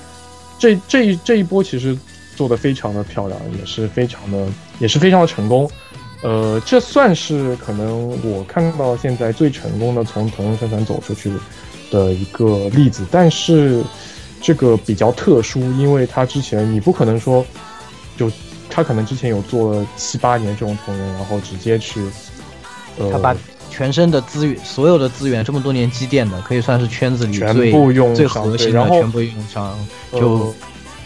这这一这一波其实做的非常的漂亮，也是非常的也是非常的成功。呃，这算是可能我看到现在最成功的从同人社团走出去的一个例子，但是这个比较特殊，因为他之前你不可能说，就他可能之前有做了七八年这种同人，然后直接去，呃，他把全身的资源，所有的资源，这么多年积淀的，可以算是圈子里全最部用最上核心的，对然后全部用上，呃就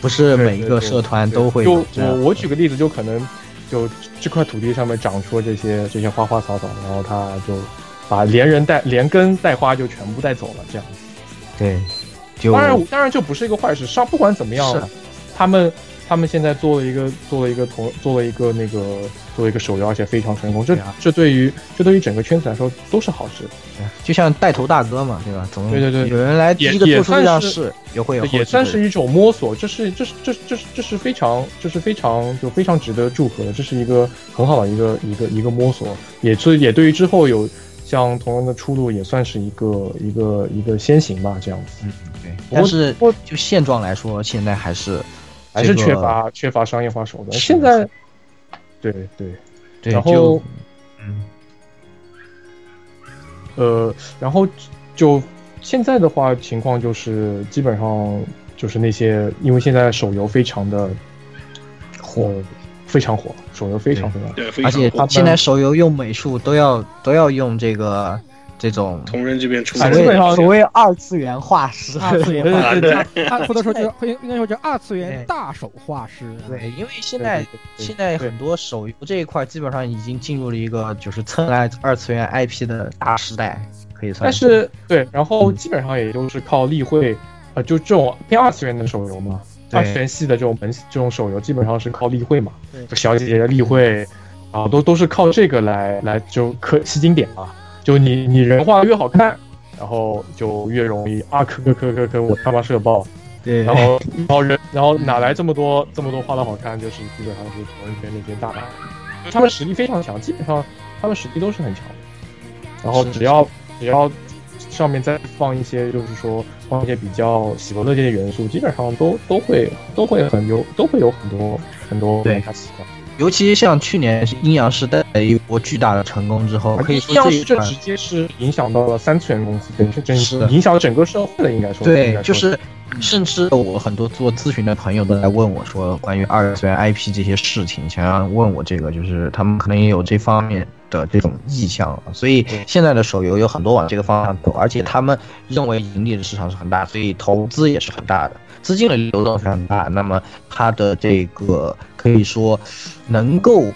不是每一个社团都会就有这样我我举个例子，就可能就这块土地上面长出了这些这些花花草草，然后他就把连人带连根带花就全部带走了，这样子。对，就当然当然就不是一个坏事，上不管怎么样，他们他们现在做了一个做了一个同做了一个那个做了一个手游，而且非常成功。这这对于这对于整个圈子来说都是好事。就像带头大哥嘛，对吧？总对对对有人来第一个也做出这样也会有也算是一种摸索，这是这是这是这是这是非常这是非常就非常值得祝贺的，这是一个很好的一个一个一个摸索，也是也对于之后有像同样的出路也算是一个一个一个先行吧，这样子。嗯对。但是就现状来说，现在还是还是这个缺乏缺乏商业化手段。现在，对对，对，然后嗯，呃，然后就现在的话，情况就是基本上就是那些，因为现在手游非常的火，非常火，手游非常非常火。对，非而且常火。们现在手游用美术都要都要用这个这种同人这边出所基本上谓所谓二次元画师，二次元对画对师，对。二或者说就应应该说叫二次元大手画师。对，因为现在现在很多手游这一块基本上已经进入了一个就是蹭爱二次元 IP 的大时代，可以算但是对，然后基本上也就是靠例会，呃，就这种偏二次元的手游嘛，二次元系的这种本这种手游，基本上是靠例会嘛。对，小姐姐的例会，啊都都是靠这个来来就可吸金点嘛，就你你人画的越好看，然后就越容易啊磕磕磕磕磕，我他妈社爆，对，然后然后人然后哪来这么多这么多画的好看，就是基本上是同人圈那些大佬，他们实力非常强，基本上他们实力都是很强的。然后只要只要上面再放一些，就是说放一些比较喜闻乐见的元素，基本上都都会都会很有都会有很多很多对。玩家喜欢。尤其像去年是阴阳师带来一波巨大的成功之后，可以说这这直接是影响到了三次元公司，整整是的。影响了整个社会的，应该说。对，就是甚至我很多做咨询的朋友都来问我说，关于二次元 IP 这些事情，想要问我这个，就是他们可能也有这方面的这种意向，所以现在的手游有很多往这个方向走，而且他们认为盈利的市场是很大，所以投资也是很大的，资金的流动非常大，那么它的这个可以说能够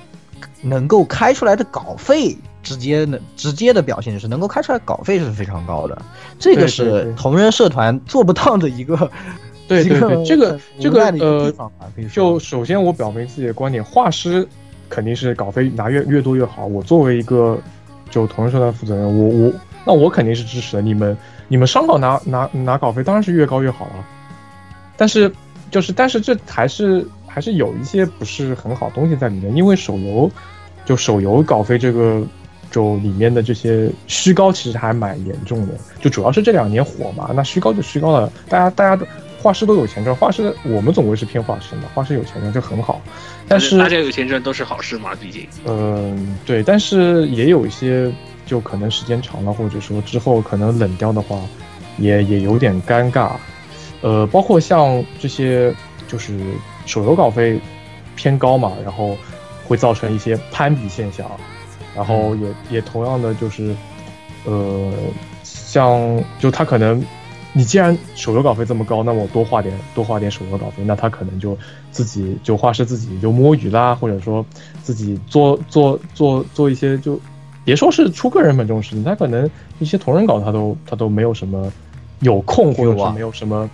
能够开出来的稿费。直接的直接的表现就是能够开出来稿费是非常高的，这个是同人社团做不到的一个对对对，这个这个呃就首先我表明自己的观点，画师肯定是稿费拿越越多越好。我作为一个就同人社团负责人，我我那我肯定是支持的。你们你们商稿拿拿拿稿费当然是越高越好了，但是就是但是这还是还是有一些不是很好东西在里面，因为手游就手游稿费这个。就里面的这些虚高其实还蛮严重的，就主要是这两年火嘛，那虚高就虚高了，大家大家都画师都有钱赚，画师我们总归是偏画师嘛，画师有钱赚就很好，但是大家有钱赚都是好事嘛，毕竟。嗯，对，但是也有一些就可能时间长了，或者说之后可能冷掉的话，也也有点尴尬。呃，包括像这些就是手游稿费偏高嘛，然后会造成一些攀比现象，然后也也同样的就是，呃，像就他可能。你既然手游稿费这么高，那我多花点多花点手游稿费，那他可能就自己就画师自己就摸鱼啦，或者说自己做做做做一些就，别说是出个人本这种事情，他可能一些同人稿他都他都没有什么有空或者是没有什么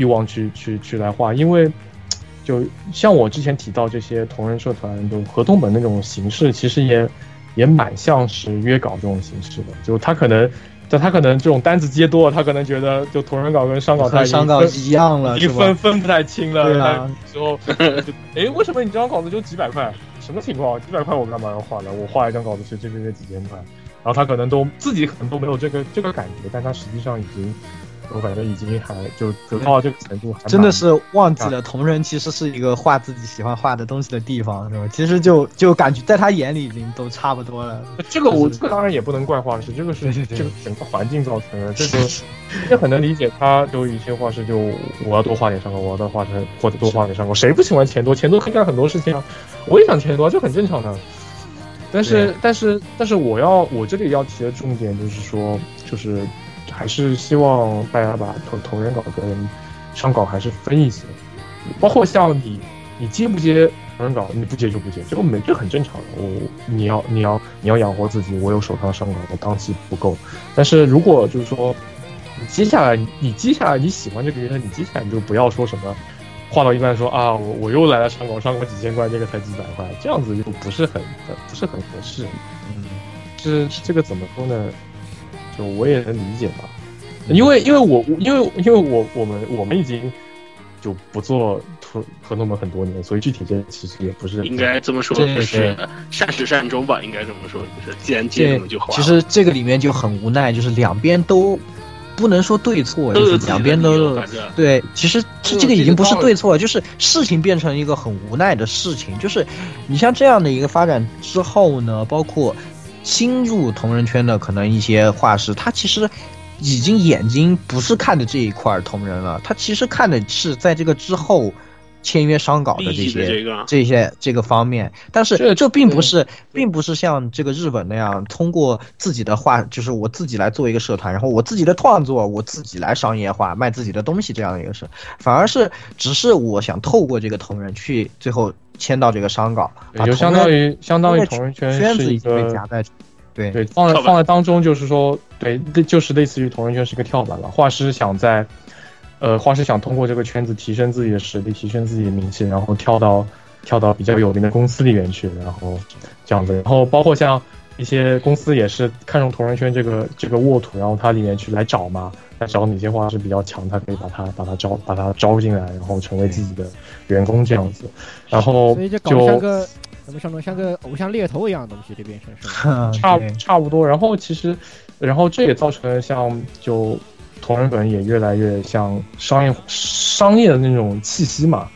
欲望去去去来画，因为 就像我之前提到这些同人社团就合同本那种形式，其实也也蛮像是约稿这种形式的，就他可能。就他可能这种单子接多了，他可能觉得就同人稿跟商稿他商稿一样了，已经分分不太清了。对啊，之后就哎，为什么你这张稿子就几百块？什么情况？几百块我干嘛要画呢？我画一张稿子是这这这几千块，然后他可能都自己可能都没有这个这个感觉，但他实际上已经。我感觉已经还就得到这个程度，真的是忘记了同人其实是一个画自己喜欢画的东西的地方，是吧？其实就就感觉在他眼里已经都差不多了。这个我这个当然也不能怪画师，这个是 这个整个环境造成的。这个也很能理解，他就一些画师就我要多画点上稿，我要多画成或者多画点上稿，谁不喜欢钱多？钱多可以干很多事情啊！我也想钱多，这很正常的。但是但是但是我要我这里要提的重点就是说，就是。还是希望大家把同同人稿跟商稿还是分一些，包括像你，你接不接同人稿，你不接就不接，这个没这很正常的。我你要你要你要养活自己，我有手上商稿，我档期不够。但是如果就是说，你接下来你接下来你喜欢这个人，你接下来你就不要说什么，画到一半说啊，我我又来了上稿，上稿几千块，这个才几百块，这样子就不是很不是很合适。嗯，是这个怎么说呢？就我也能理解吧，因为因为我因为因为我我们我们已经就不做合合同们很多年，所以具体这其实也不是应该这么说，对就是善始善终吧，应该这么说，就是既然接这了就好。其实这个里面就很无奈，就是两边都不能说对错，就是两边都对。其实这这个已经不是对错，就是事情变成一个很无奈的事情。就是你像这样的一个发展之后呢，包括新入同人圈的可能一些画师，他其实。已经眼睛不是看的这一块同人了，他其实看的是在这个之后签约商稿的这些这个这些这个方面，但是这这并不是，并不是像这个日本那样通过自己的画，就是我自己来做一个社团，然后我自己的创作，我自己来商业化卖自己的东西这样的一个事，反而是只是我想透过这个同人去最后签到这个商稿，就相当于相当于同人圈是一个夹在，对对，放在放在当中，就是说，对，就是类似于同人圈是一个跳板了。画师想在，呃，画师想通过这个圈子提升自己的实力，提升自己的名气，然后跳到跳到比较有名的公司里面去，然后这样子。然后包括像一些公司也是看中同人圈这个这个沃土，然后它里面去来找嘛，来找哪些画师比较强，他可以把他把他招把他招进来，然后成为自己的员工这样子。然后所以就搞像个怎么说呢，像个偶像猎头一样的东西，这变成是？差差不多。然后其实，然后这也造成了像就同人本也越来越像商业商业的那种气息嘛。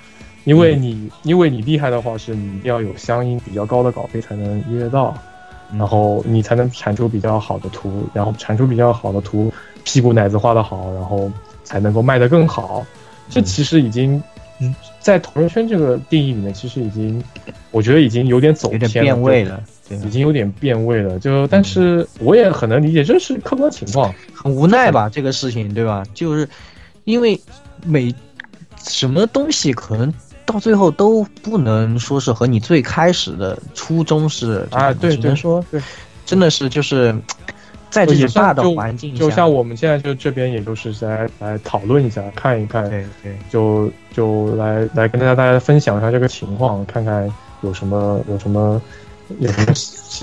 因为你、因为你厉害的话，是你一定要有相应比较高的稿费才能约到，嗯然后你才能产出比较好的图，然后产出比较好的图，屁股奶子画的好，然后才能够卖得更好。这嗯其实已经，嗯在同人圈这个定义里面，其实已经，我觉得已经有点走有点偏变味了，已经有点变味了。就但是我也很能理解，这是客观情况。很无奈吧，这个事情对吧？就是因为每什么东西可能到最后都不能说是和你最开始的初衷是啊，对对只能说对，真的是就是在这种大的环境下，就像我们现在就这边，也就是来来讨论一下，看一看，对对就就来来跟大家大家分享一下这个情况，看看有什么有什么有什么，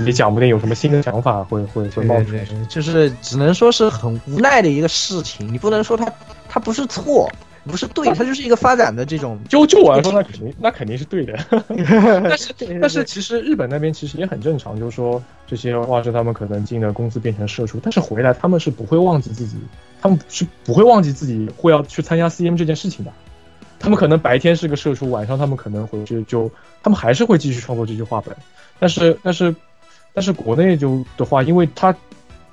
你 讲不定有什么新的想法会会会冒出来。就是只能说是很无奈的一个事情，你不能说他他不是错，不是对，它就是一个发展的这种。就就我来说，那肯定那肯定是对的。但是但是其实日本那边其实也很正常，就是说这些画师他们可能进了公司变成社畜，但是回来他们是不会忘记自己，他们是不会忘记自己会要去参加 CM 这件事情的。他们可能白天是个社畜，晚上他们可能回去就他们还是会继续创作这些画本，但是但是但是国内就的话，因为他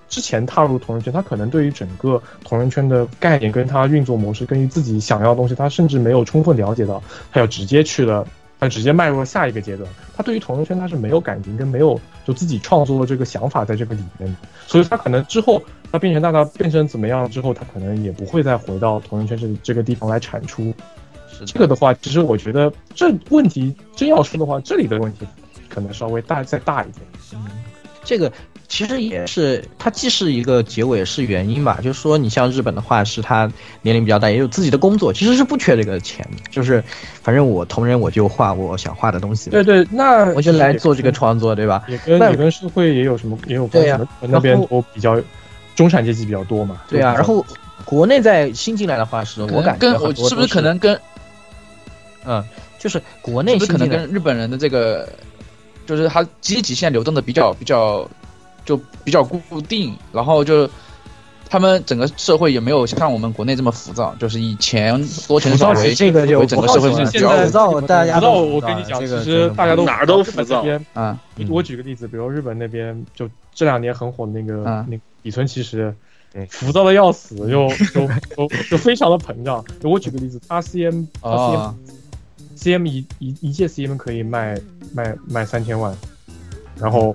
之前踏入同人圈，他可能对于整个同人圈的概念跟他运作模式，跟于自己想要的东西，他甚至没有充分了解到，他要直接去了，他直接迈入了下一个阶段。他对于同人圈他是没有感情跟没有就自己创作的这个想法在这个里面的，所以他可能之后他变成大大变成怎么样之后，他可能也不会再回到同人圈这这个地方来产出。这个的话，其实我觉得这问题真要说的话，这里的问题可能稍微大再大一点。嗯这个其实也是，它既是一个结尾，是原因吧。就是说，你像日本的画师，他年龄比较大，也有自己的工作，其实是不缺这个钱的。就是，反正我同人我就画我想画的东西，对对，那我就来做这个创作，对吧？也跟那也跟社会也有什么也有关系。那边然后都比较中产阶级比较多嘛。对啊，然后国内在新进来的画师，我感觉跟我是不是可能跟嗯，就是国内是不是可能跟日本人的这个，就是他阶级现在流动的比较比较就比较固定，然后就他们整个社会也没有像我们国内这么浮躁，就是以前多钱少为这个就为整个社会浮躁是现在浮躁，大家浮躁，都我跟你讲，其实大家都哪儿都浮躁啊，嗯我举个例子，比如日本那边就这两年很火的那个、嗯那个底村骑士对，浮躁的要死，就就就就非常的膨胀。就我举个例子，他 CM 他 CM、啊 CM 一一一届 CM 可以卖卖卖三千万，然后。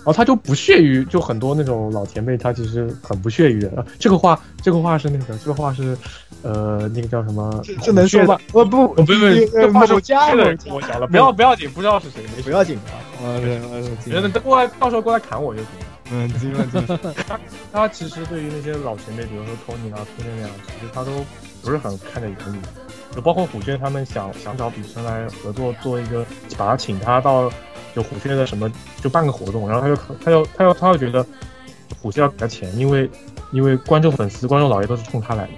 然后他就不屑于，就很多那种老前辈，他其实很不屑于的。呃这个话，这个话是那个，这个话是，呃，那个叫什么？这能说吧？我不，哦，不不，这话是某家这个人跟我讲了，不要不要紧，不知道是谁，没事。不要紧啊，觉得等过来，到时候过来砍我就行了。嗯，基本基本他其实对于那些老前辈，比如说托尼啊、托尼那样，其实他都不是很看在眼里。就包括虎圈他们想想找比生来合作做一个，把他请他到就虎穴的什么就办个活动，然后他就他就他就他就觉得虎穴要给他钱，因为因为观众粉丝观众老爷都是冲他来的。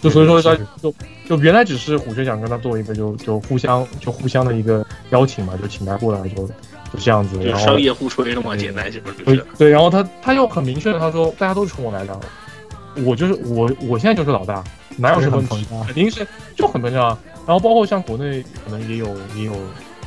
就所以说他就就原来只是虎穴想跟他做一个就就互相就互相的一个邀请嘛，就请他过来就就这样子，然后就商业互吹那么简单，是不是？对，然后他他又很明确的他说大家都是冲我来的，我就是我我现在就是老大，哪有什么问题？肯定是就很膨胀。然后包括像国内可能也有也有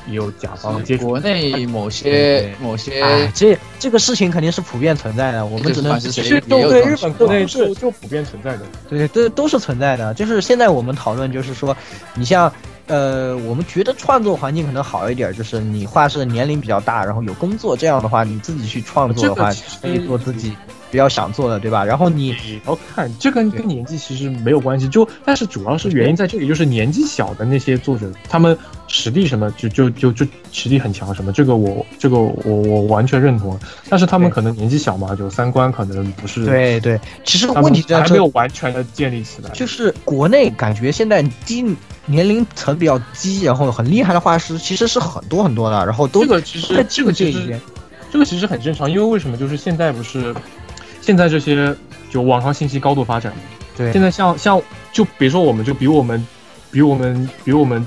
也有甲方接触国内某些某些哎，这这个事情肯定是普遍存在的，我们只能是其实都对日本国内是就就普遍存在的。对，这都是存在的。就是现在我们讨论，就是说，你像，呃，我们觉得创作环境可能好一点，就是你画室年龄比较大，然后有工作，这样的话，你自己去创作的话，可以做自己比较想做的，对吧？然后你你要看这跟跟年纪其实没有关系，就但是主要是原因在这里，就是年纪小的那些作者，他们实力什么就就就就实力很强什么，这个我这个我我完全认同，但是他们可能年纪小嘛，就三观可能不是，对对，其实问题在这还没有完全的建立起来，就是国内感觉现在低年龄层比较低，然后很厉害的画师其实是很多很多的，然后都这个其实这个其实这个。这个其实很正常，因为为什么？就是现在不是现在这些就网上信息高度发展，对现在像像就比如说我们就比我们比我们比我们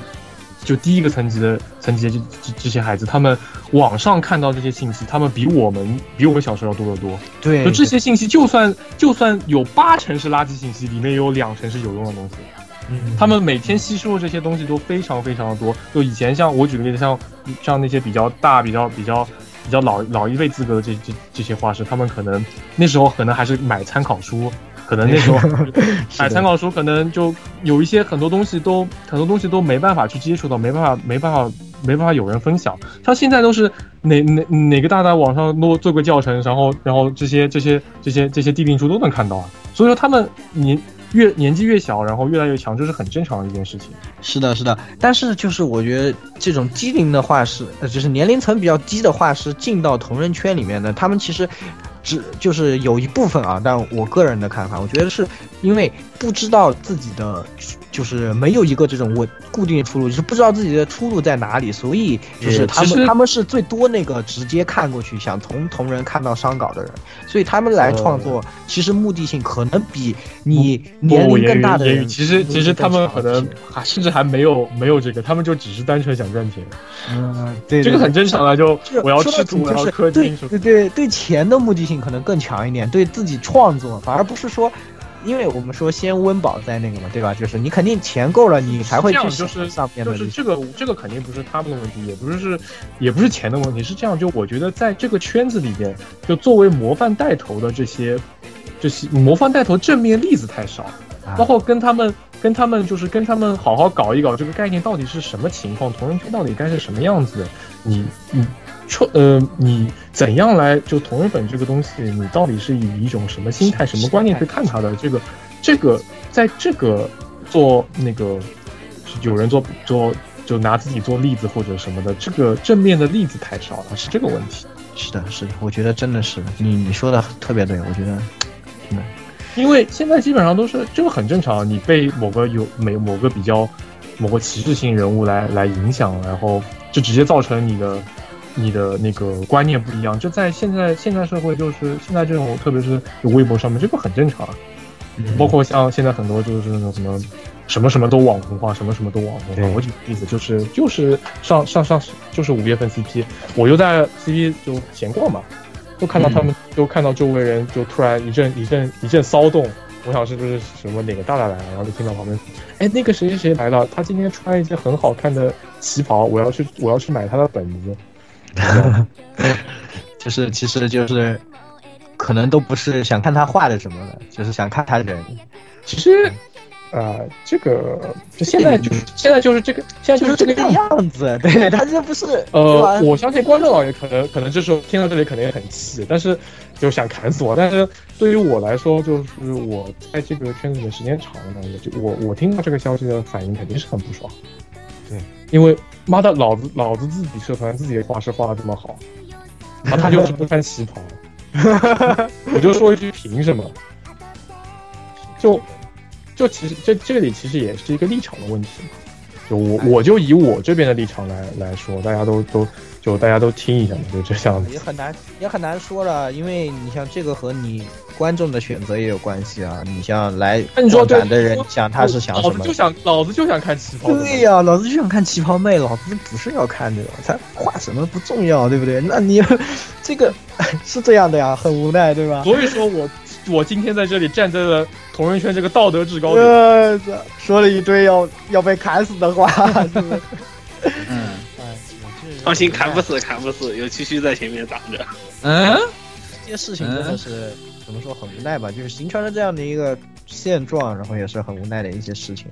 就低一个层级的层级的这这这些孩子，他们网上看到这些信息，他们比我们比我们小时候要多得多。对，就这些信息，就算就算有八成是垃圾信息，里面有两成是有用的东西。嗯他们每天吸收的这些东西都非常非常的多。就以前像我举个例子，像像那些比较大、比较比较比较老老一辈资格的这这这些画师，他们可能那时候可能还是买参考书，可能那时候 买参考书，可能就有一些很多东西都很多东西都没办法去接触到，没办法没办法没办法有人分享。像现在都是哪哪哪个大大网上弄做个教程，然后然后这些这些这些这些地定书都能看到啊。所以说他们年越年纪越小，然后越来越强，这是很正常的一件事情。是的，是的，但是就是我觉得这种低龄的画师，呃，就是年龄层比较低的画师进到同人圈里面的，他们其实只就是有一部分啊，但我个人的看法，我觉得是因为不知道自己的，就是没有一个这种我固定的出路，就是不知道自己的出路在哪里，所以就是他们他们是最多那个直接看过去想从同人看到商稿的人，所以他们来创作，其实目的性可能比你年龄更大的人，其实其实他们可能还甚至还没有没有这个，他们就只是单纯想赚钱，嗯，对，这个很正常啊。就就是我要说吃土，我要氪金对对对对钱的目的性可能更强一点，对自己创作反而不是说，因为我们说先温饱再那个嘛，对吧？就是你肯定钱够了，你才会去就是想上面的就是这个这个肯定不是他们的问题，也不是是也不是钱的问题，是这样。就我觉得在这个圈子里边，就作为模范带头的这些这些模范带头正面例子太少，啊包括跟他们跟他们就是跟他们好好搞一搞这个概念到底是什么情况，同人圈到底该是什么样子，你你。创呃，你怎样来就同人粉这个东西，你到底是以一种什么心态、什么观念去看它的？这个，这个，在这个做那个有人做做就拿自己做例子或者什么的，这个正面的例子太少了，是这个问题。是的，是的，我觉得真的是你你说的特别对，我觉得真的因为现在基本上都是这个很正常，你被某个有某某个比较某个歧视性人物来来影响，然后就直接造成你的你的那个观念不一样。就在现在现在社会就是现在这种，特别是有微博上面，这个很正常。包括像现在很多就是那种什么什么什么都网红化，什么什么都网红化。我举个例子，就是就是上上上就是五月份 CP，我就在 CP 就闲逛嘛，就看到他们，就看到周围人就突然一阵一阵一阵骚动。我想是不是什么哪个大大来了，然后就听到旁边，哎，那个谁谁谁来了，他今天穿一件很好看的旗袍，我要去我要去买他的本子。就是其实就是可能都不是想看他画的什么的，就是想看他人。其实，啊、这个就现在就是现在就是这个现在就是这个样子。对他这不是呃，我相信观众老爷可能可能这时候听到这里肯定也很气，但是就想砍死我。但是对于我来说，就是我在这个圈子里面时间长了，我就我我听到这个消息的反应肯定是很不爽。对，因为妈的，老子老子自己社团自己的画师画的这么好，然后他就是不穿旗袍，我就说一句凭什么？就就其实这这里其实也是一个立场的问题嘛。就我我就以我这边的立场来来说，大家都都就大家都听一下嘛，就这样子也。很难，也很难说了，因为你像这个和你观众的选择也有关系啊。你像来观展的人，想他是想什么老子就？想老子就想看旗袍的。对呀、老子就想看旗袍妹，老子不是要看这个，他画什么不重要，对不对？那你 这个 是这样的呀，很无奈，对吧？所以说我我今天在这里站在了同人圈这个道德制高点。说了一堆要要被砍死的话，是不是？嗯哎，放心，砍不死，砍不死，有区区在前面挡着。嗯，这些事情真的是怎么说很无奈吧？就是形成了这样的一个现状，然后也是很无奈的一些事情，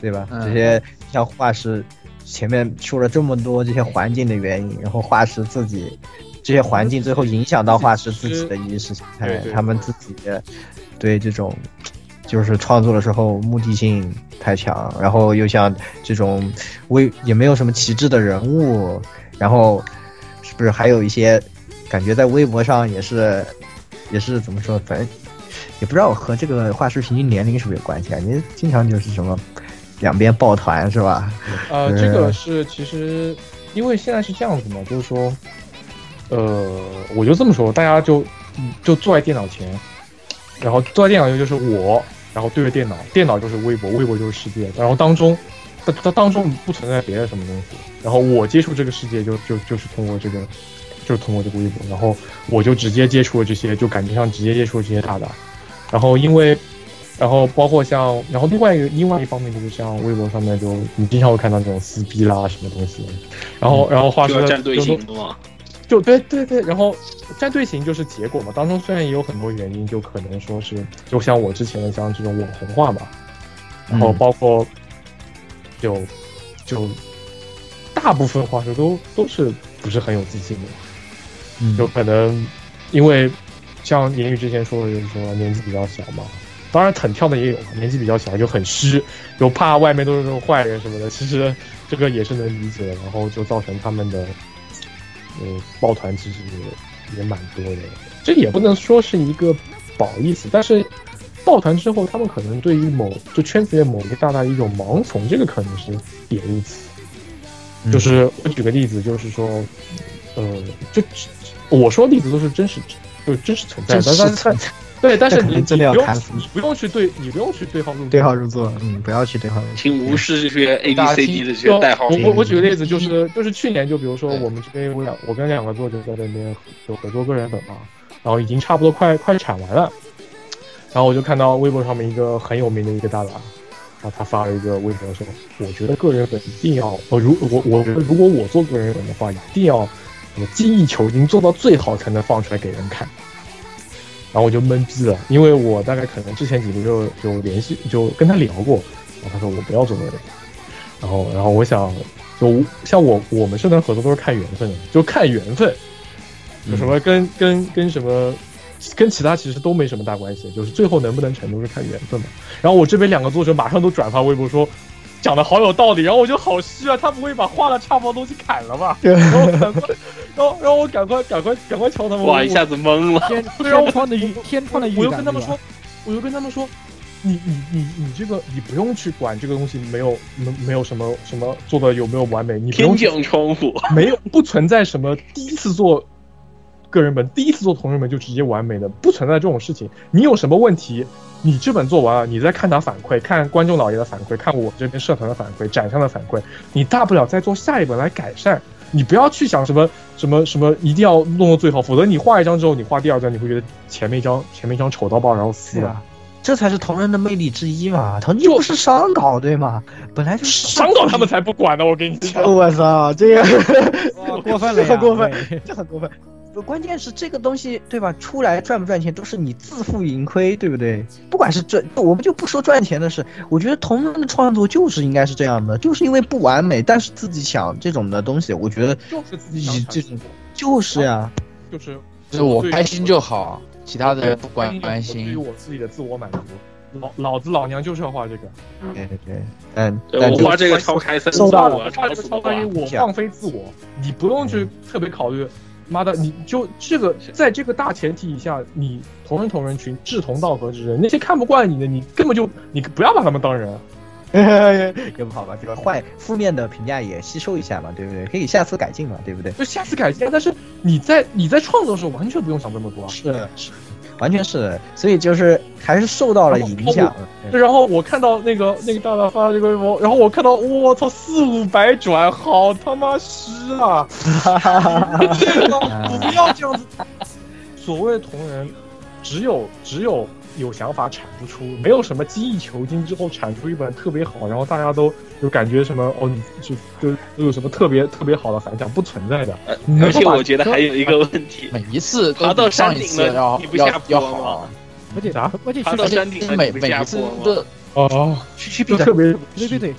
对吧？嗯这些像画师前面说了这么多这些环境的原因，然后画师自己这些环境最后影响到画师自己的意识形态他们自己对这种。就是创作的时候目的性太强，然后又像这种微也没有什么旗帜的人物，然后是不是还有一些感觉在微博上也是也是怎么说，反正也不知道和这个画师平均年龄是不是有关系啊？你经常就是什么两边抱团是吧？呃，这个是其实因为现在是这样子嘛，就是说，呃，我就这么说，大家就就坐在电脑前，然后坐在电脑前就是我，然后对着电脑，电脑就是微博，微博就是世界，然后当中它它当中不存在别的什么东西，然后我接触这个世界就就就是通过这个。就是通过这个微博，然后我就直接接触了这些，就感觉上直接接触了这些大大，然后因为然后包括像，然后另外一个另外一方面就是像微博上面就你经常会看到这种撕逼啦什么东西，然后然后画师就要站队就说形的嘛。就对对对，然后战队型就是结果嘛，当中虽然也有很多原因，就可能说是就像我之前的像这种网红化嘛，然后嗯。包括就就大部分话说都都是不是很有自信的，嗯。有可能因为像言语之前说的，就是说年纪比较小嘛，当然挺跳的也有，年纪比较小就很虚，就怕外面都是那种坏人什么的，其实这个也是能理解的，然后就造成他们的呃抱团其实也也蛮多的，这也不能说是一个褒义词，但是抱团之后，他们可能对于某就圈子里某一个大大的一种盲从，这个可能是贬义词。就是我举个例子，就是说，呃，就我说的例子都是真实，就是真实存在的，真实存在对，但是你这可能真的要你不用砍死你不用去对，你不用去对号入座对号入座，嗯，不要去对号入座。请无视这些 A B C D 的这些代号我我我举个例子，就是就是去年，就比如说我们这边有两，我跟两个作者在那边有合作个人本嘛，然后已经差不多快快产完了，然后我就看到微博上面一个很有名的一个大佬，然后他发了一个微博说，我觉得个人本一定要，我，如我我觉得如果我做个人本的话，一定要什么精益求精，做到最好才能放出来给人看。然后我就懵逼了，因为我大概可能之前几个就就联系就跟他聊过，然后他说我不要做个人，然后然后我想就像我我们社团合作都是看缘分的，就看缘分，有什么跟跟跟什么。跟其他其实都没什么大关系，就是最后能不能成都是看缘分嘛。然后我这边两个作者马上都转发微博说，讲的好有道理，然后我就好虚啊，他不会把画的差不多东西砍了吧？然后赶快，然后然后我赶快赶快赶快敲他们，哇，一下子懵了。天对啊我天窗的预天窗的预我又跟他们说，我又跟他们说，你你你你这个你不用去管这个东西没有没没有什么什么做的有没有完美，你不天用去降窗户，没有不存在什么第一次做个人本，第一次做同人本就直接完美的，不存在这种事情。你有什么问题，你这本做完了，你再看他反馈，看观众老爷的反馈，看我这边社团的反馈，展上的反馈，你大不了再做下一本来改善。你不要去想什么什么什么，一定要弄到最好，否则你画一张之后，你画第二张，你会觉得前面一张前面一张丑到爆，然后撕了。啊，这才是同人的魅力之一嘛。同人就不是商稿对吗？本来就是伤到他们才不管呢，我跟你讲。我操，这 个过分了过分这很过分。关键是这个东西，对吧？出来赚不赚钱都是你自负盈亏，对不对？不管是赚，我们就不说赚钱的事。我觉得同人的创作就是应该是这样的，就是因为不完美，但是自己想这种的东西，我觉得就是自己想这种就是呀，就是就是我开心就好，其他的人不关关对于心。我自己的自我满足。老老子老娘就是要画这个，对对对，嗯，我画这个超开心，收到了我要画这个吵死的话相当于，我放飞自我，你不用去特别考虑妈的，你就这个在这个大前提下，你同人同人群志同道合之人，那些看不惯你的，你根本就你不要把他们当人。也不好吧，这个坏负面的评价也吸收一下嘛，对不对？可以下次改进嘛，对不对？就下次改进，但是你在你在创作的时候完全不用想这么多。是是，完全是，所以就是还是受到了影响。然后我看到那个那个大大发这个，微博然后我看到我操四五百转，好他妈湿啊！不要这样子。所谓同人，只有只有。有想法产不出，没有什么精益求精之后产出一本特别好，然后大家都就感觉什么哦，你就就都有什么特别特别好的反响，不存在的。而且我觉得还有一个问题，每一次爬到山顶了，你不下坡吗？而且啥？而且爬到山顶了，每每一次的哦，区别特别对对对。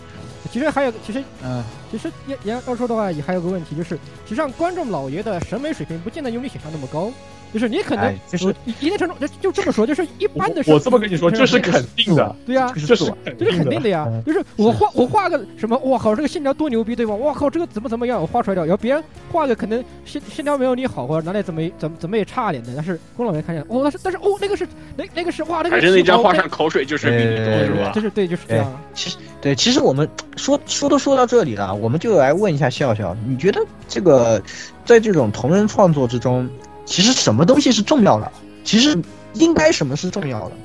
其实还有，其实嗯，其实要要要说的话，也还有个问题，就是实际上观众老爷的审美水平不见得有你想象那么高。就是你可能就是一定程度就就这么说，就是一般的。我这么跟你说，这是肯定的。对呀，这是这是肯定的呀。就是我画我画个什么，我靠，这个线条多牛逼，对吧？我靠，这个怎么怎么样，我画出来的。然后别人画个可能线线条没有你好，或者哪里怎么怎么怎么也差点的，但是宫老爷看见，哦，但是但是哦，那个是那那个是哇，那个。反正那张画上口水就是比你多，是吧？就是对，就是这样。其实对，其实我们说说都说到这里了，我们就来问一下笑笑，你觉得这个在这种同人创作之中？其实什么东西是重要的？其实应该什么是重要的？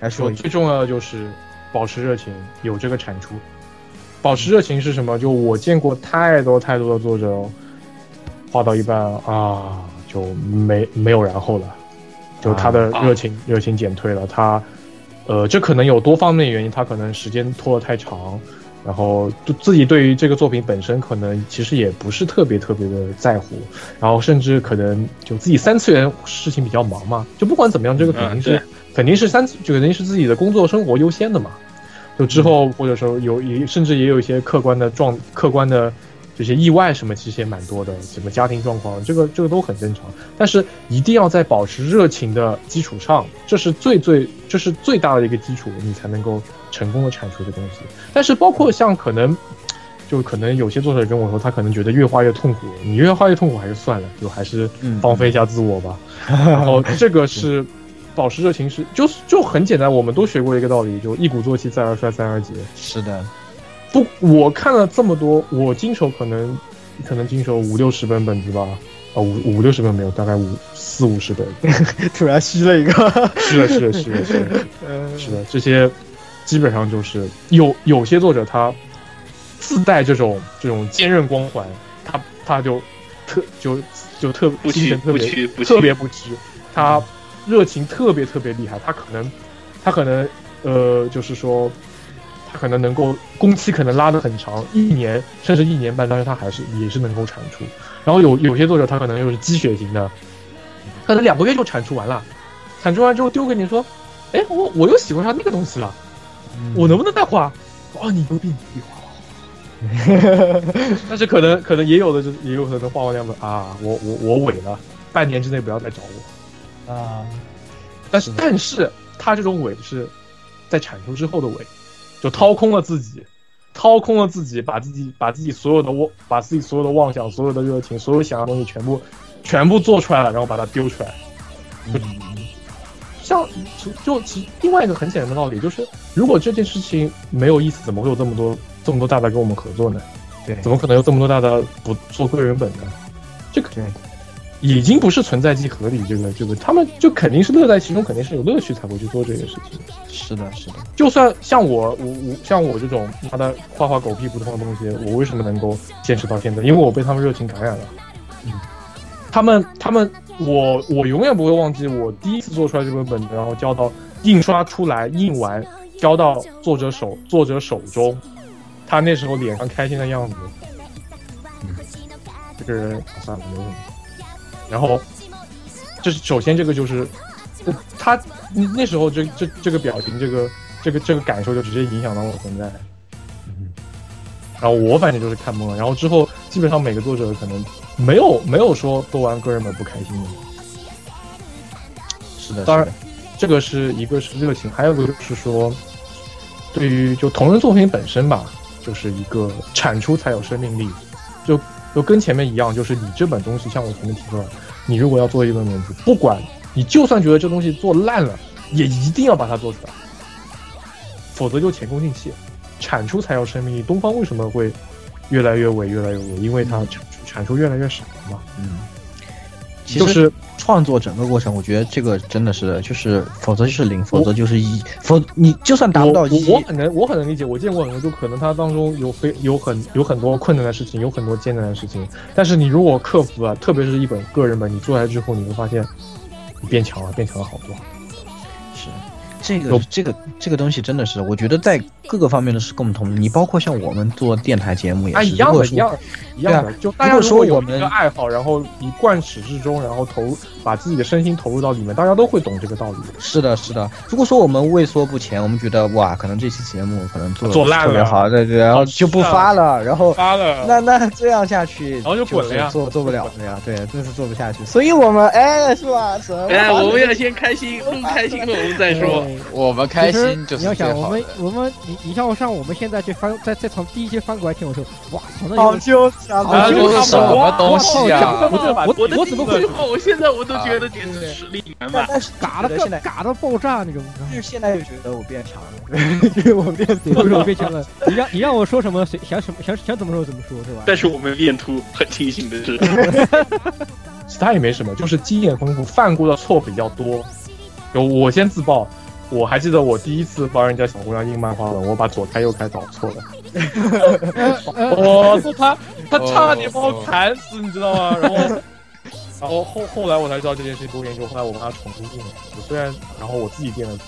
来说，最重要的就是保持热情，有这个产出。保持热情是什么？就我见过太多太多的作者，画到一半啊，就没没有然后了，就他的热情热情减退了。他，呃，这可能有多方面原因，他可能时间拖得太长。然后就自己对于这个作品本身可能其实也不是特别特别的在乎，然后甚至可能就自己三次元事情比较忙嘛，就不管怎么样，这个肯定是肯定是三次就肯定是自己的工作生活优先的嘛。就之后或者说有也甚至也有一些客观的状客观的这些意外什么其实也蛮多的，什么家庭状况，这个这个都很正常。但是一定要在保持热情的基础上，这是最最这是最大的一个基础，你才能够。成功的产出的东西，但是包括像可能，就可能有些作者跟我说，他可能觉得越画越痛苦，你越画越痛苦还是算了，就还是放飞一下自我吧。然后这个是保持热情是，就就很简单，我们都学过一个道理，就一鼓作气，再而衰，三而竭。是的，不，我看了这么多，我经手可能可能经手五六十本本子吧，啊五五六十本没有，大概五四五十本。突然吸了一个，是的，是的，是的，是的，是的，这些。基本上就是有有些作者他自带这种这种坚韧光环，他他就特就就特精神特别特别不屈，他热情特别特别厉害，他可能他可能呃就是说他可能能够工期可能拉得很长，一年甚至一年半，但是他还是也是能够产出。然后有有些作者他可能又是鸡血型的，可能两个月就产出完了，产出完之后丢给你说，哎我我又喜欢上那个东西了。我能不能再画？哦，你牛逼，你画。但是可能可能也有的就也有可能画完两本啊，我我我萎了，半年之内不要再找我啊。但是但是他这种萎是在产出之后的萎，就掏空了自己，掏空了自己，把自己把自己所有的妄，把自己所有的妄想、所有的热情、所有想要的东西全部全部做出来了，然后把它丢出来。嗯。像就其另外一个很简单的道理就是，如果这件事情没有意思，怎么会有这么多这么多大大跟我们合作呢？对，怎么可能有这么多大大不做个人本呢？这个已经不是存在即合理，这个这个他们就肯定是乐在其中，肯定是有乐趣才会去做这件事情。是的，是的。就算像我我我像我这种他的画画狗屁不通的东西，我为什么能够坚持到现在？因为我被他们热情感染了。嗯，他们他们。我我永远不会忘记我第一次做出来这本本子，然后交到印刷出来印完，交到作者手作者手中，他那时候脸上开心的样子。这个人算了，没问题。然后，这是首先这个就是，他那时候这这这个表情，这个这个这个感受就直接影响到我现在。然后我反正就是看懵了，然后之后基本上每个作者可能。没有没有说做完个人本不开心的，是的。当然，这个是一个是热情，还有一个就是说，对于就同人作品本身吧，就是一个产出才有生命力。就就跟前面一样，就是你这本东西，像我前面提出来，你如果要做一本名字，不管你就算觉得这东西做烂了，也一定要把它做出来，否则就前功尽弃，产出才有生命力。东方为什么会越来越萎，越来越萎？因为它产出产出越来越少了嘛。嗯，其实就是创作整个过程，我觉得这个真的是就是，否则就是零，否则就是一，否你就算达不到我一，我我很能我很能理解，我见过很多，就可能它当中有非有很有很多困难的事情，有很多艰难的事情，但是你如果克服了，特别是一本个人本，你做下来之后，你会发现你变强了，变强了好多。是这个这个这个东西真的是，我觉得在各个方面都是共同的。你包括像我们做电台节目也啊，是，一样的，如果说一样的，一样的。就大家如果说我们个爱好，然后一贯始至终，然后投把自己的身心投入到里面，大家都会懂这个道理。是的，是的。如果说我们畏缩不前，我们觉得哇，可能这期节目可能做得做烂了特别好，对对，然后就不发了，然后发了，那那这样下去，然后就滚了呀做做不了 了呀，对，真是做不下去。所以我们哎，是吧？哎，我们要先开心，不开心了我们再说。我们开心就是你要想，我们最好的。我们你你像像我们现在去翻再再从第一期翻过来听，我说哇操，那好有纠缠好啊，纠什么东西啊？我我我我怎么会我现在我都觉得简直实力满满。但是嘎的觉得现在，嘎的爆炸那种？就是现在又觉得我变强了，因为我变对，为什么变强了？你让你让我说什么，谁想什么想想怎么说怎么说，是吧？但是我们练图很庆幸的是，其他也没什么，就是经验丰富，犯过的错比较多。有我先自爆，我还记得我第一次帮人家小姑娘印漫画本，我把左开右开搞错了，我操他他差点把我砍死，你知道吗？然后 然后后后来我才知道这件事情多严重，后来我帮他重新印了。我虽然然后我自己垫了钱，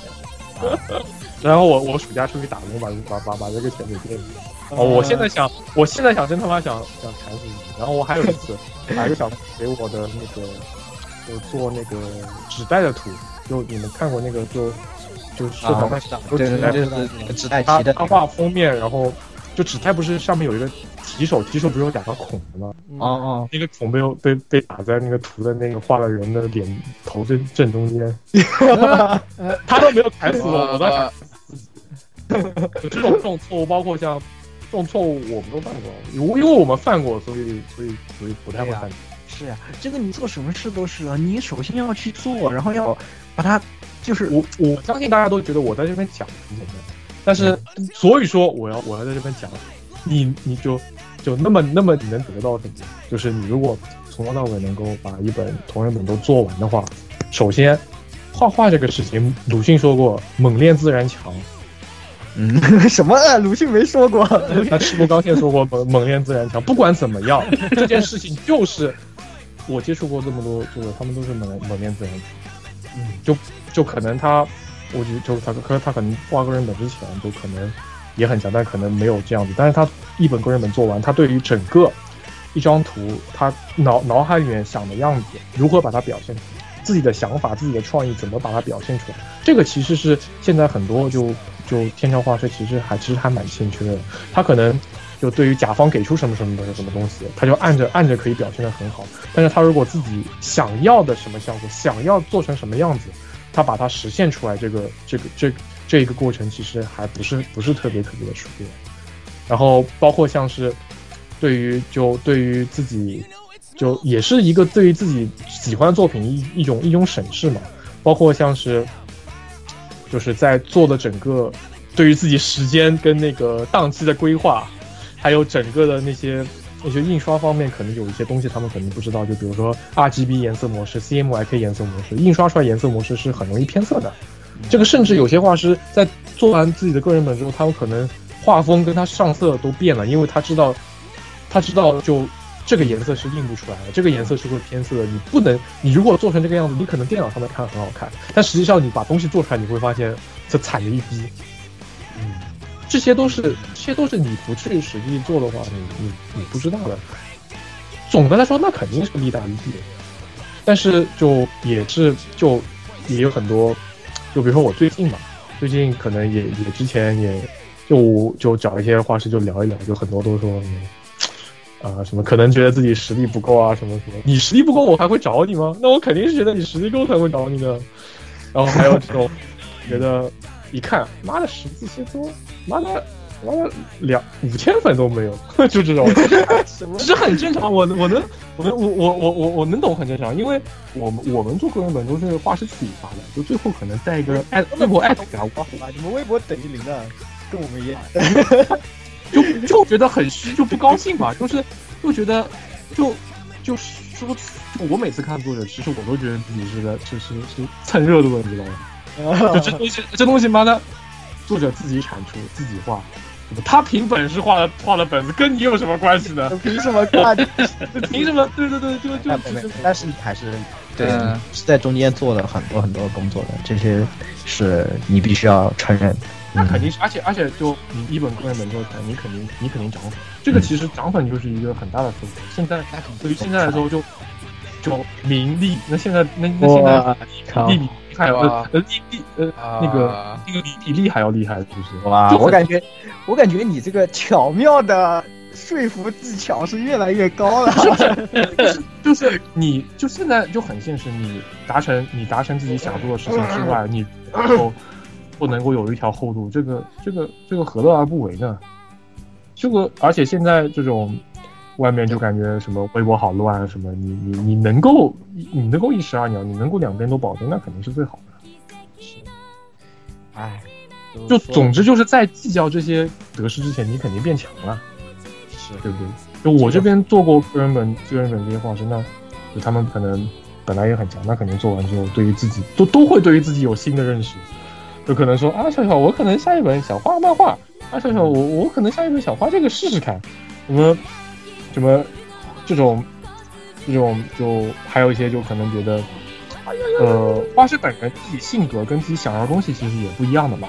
然后我我暑假出去打工把把把把这个钱给垫了。哦，我现在想，我现在想真他妈想想砍死你。然后我还有一次，还有想给我的那个，就做那个纸袋的图，就你们看过那个就就社团上就对对纸袋对，他提的他画封面，然后就纸袋不是上面有一个提手，提手不是有两个孔的吗？嗯哦哦，那个孔被被被打在那个图的那个画的人的脸头正正中间，他都没有砍死我，我在呃有这种这种错误，包括像这种错误我们都犯过，因为因为我们犯过，所以所以所以不太会犯。是呀，这个你做什么事都是啊，你首先要去做，然后要把它就是我我相信大家都觉得我在这边讲很简单，但是所以说我要我要在这边讲，你你就就那么那么你能得到什么？就是你如果从头到尾能够把一本同人本都做完的话，首先画画这个事情，鲁迅说过“猛练自然强嗯什么？啊鲁迅没说过，”，那赤木刚宪说过“猛猛练自然强”。不管怎么样，这件事情就是我接触过这么多作者，他们都是猛猛练自然强。嗯，就就可能他，我觉得就他可他可能画个人本之前就可能也很强，但可能没有这样子。但是他一本个人本做完，他对于整个一张图，他脑脑海里面想的样子，如何把它表现出来，自己的想法、自己的创意怎么把它表现出来，这个其实是现在很多就就天桥画师其实还其实还蛮欠缺的。他可能就对于甲方给出什么什么的什么东西，他就按着按着可以表现得很好。但是他如果自己想要的什么效果，想要做成什么样子，他把它实现出来，这个这个这这一个过程其实还不是不是特别特别的熟练。然后包括像是对于就对于自己就也是一个对于自己喜欢的作品一一种一种审视嘛，包括像是就是在做的整个对于自己时间跟那个档期的规划，还有整个的那些那些印刷方面，可能有一些东西他们可能不知道，就比如说 RGB 颜色模式、CMYK 颜色模式，印刷出来颜色模式是很容易偏色的。这个甚至有些画师在做完自己的个人本之后，他们可能画风跟他上色都变了，因为他知道，他知道就这个颜色是印不出来的，这个颜色是会偏色的。你不能，你如果做成这个样子，你可能电脑上面看很好看，但实际上你把东西做出来，你会发现这惨的一逼。这些都是这些都是你不去实际做的话，你你你不知道的。总的来说，那肯定是利大于弊的，但是就也是就也有很多，就比如说我最近嘛，最近可能也也之前也就就找一些画师就聊一聊，就很多都说。啊，什么可能觉得自己实力不够啊，什么什么？你实力不够，我还会找你吗？那我肯定是觉得你实力够才会找你的。然后还有这种觉得，一看，妈的十字切磋，妈的妈的两五千粉都没有，就这种，其实很正常。我我能我能我我我我我能懂，很正常，因为我们我们做个人本都是画师自己发的，就最后可能带一个艾微博艾特给他好吧，你们微博等于零的，跟我们一样。就就觉得很虚，就不高兴嘛，就是就觉得就就说，就我每次看作者，其实我都觉得自己是在就是是蹭热度的，你知道吗？就这东西，这东西妈的，作者自己产出，自己画，他凭本事画的画的本子，跟你有什么关系呢？凭什么看？凭什么？对对对，就就但是你还是对是在中间做了很多很多工作的，这些是你必须要承认。那肯定是，而且而且，就你一本个人本做出来，你肯定你肯定涨粉。这个其实涨粉就是一个很大的特色。现在对于现在来说，就就名利。那现在那那现在利比害呃呃利利呃那个那个比比利还要厉害，是不是哇！我感觉我感觉你这个巧妙的说服技巧是越来越高了。就是就是你就现在就很现实，你达成你达成自己想做的事情之外，你后。不能够有一条后路，这个这个这个何乐而不为呢？这个而且现在这种外面就感觉什么微博好乱，什么你你你能够你能够一石二鸟，你能够两边都保证，那肯定是最好的。是，哎，就总之就是在计较这些得失之前，你肯定变强了，是对不对？就我这边做过个人本个人本这些画师，那就他们可能本来也很强，那肯定做完之后，对于自己都都会对于自己有新的认识。就可能说啊，笑笑，我可能下一本想画漫画。啊，笑笑，我我可能下一本想画这个试试看。什么什么这种这种就还有一些就可能觉得，呃，画师本人自己性格跟自己想要的东西其实也不一样的嘛。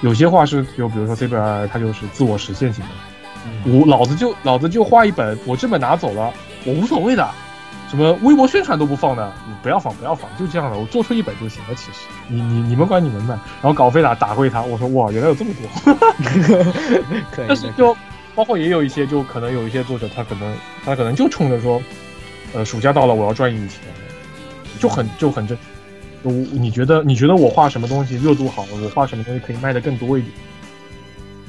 有些画师就比如说 C 本，他就是自我实现型的。我老子就老子就画一本，我这本拿走了，我无所谓的。什么微博宣传都不放的，你不要放，不要放，就这样的，我做出一本就行了。其实，你你你们管你们的，然后稿费打打回他，我说哇，原来有这么多。但 是就包括也有一些，就可能有一些作者，他可能他可能就冲着说，呃，暑假到了，我要赚一笔钱，就很就很正。我你觉得你觉得我画什么东西热度好，我画什么东西可以卖的更多一点？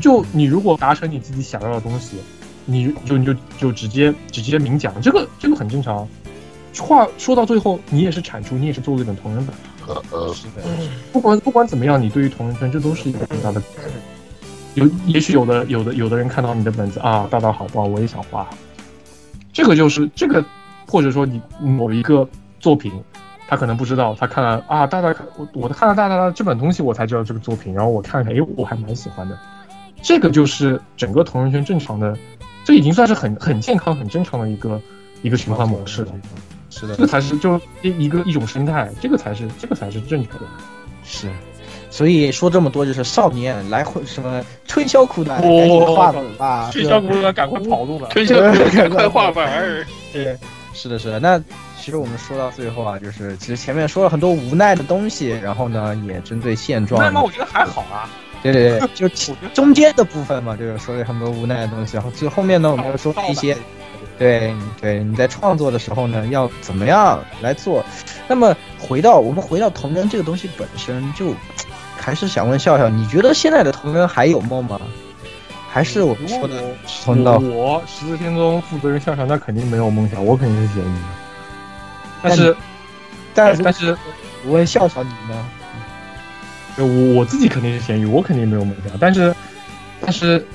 就你如果达成你自己想要的东西，你就你就就直接直接明讲，这个这个很正常。话说到最后，你也是产出，你也是做了一本同人本。呃呃，是的。不管不管怎么样，你对于同人圈，这都是一个很大的。有也许有的有的有的人看到你的本子啊，大大好棒，我也想画。这个就是这个，或者说你某一个作品，他可能不知道，他看了啊，大大看我我看了大大的这本东西，我才知道这个作品，然后我看看，哎，我还蛮喜欢的。这个就是整个同人圈正常的，这已经算是很很健康、很正常的一个一个循环模式了。是的，这才是就一一个一种生态，这个才是这个才是正确的。是，所以说这么多就是少年来回什么春宵苦短，赶紧画本吧！春宵苦短，赶快跑路吧！春宵苦短，赶快画本儿。对，是的，是的。那其实我们说到最后啊，就是其实前面说了很多无奈的东西，然后呢，也针对现状。那么我觉得还好啊。对对对，就中间的部分嘛，就是说了很多无奈的东西，然后最后面呢，我们又说一些。对对，你在创作的时候呢，要怎么样来做？那么回到我们回到同人这个东西本身，就还是想问笑笑，你觉得现在的同人还有梦吗？还是我们说的从到我十字天中负责人笑笑，那肯定没有梦想，我肯定是咸鱼。但是，但但是，我问笑笑你呢？我我自己肯定是咸鱼，我肯定没有梦想，但是，但是。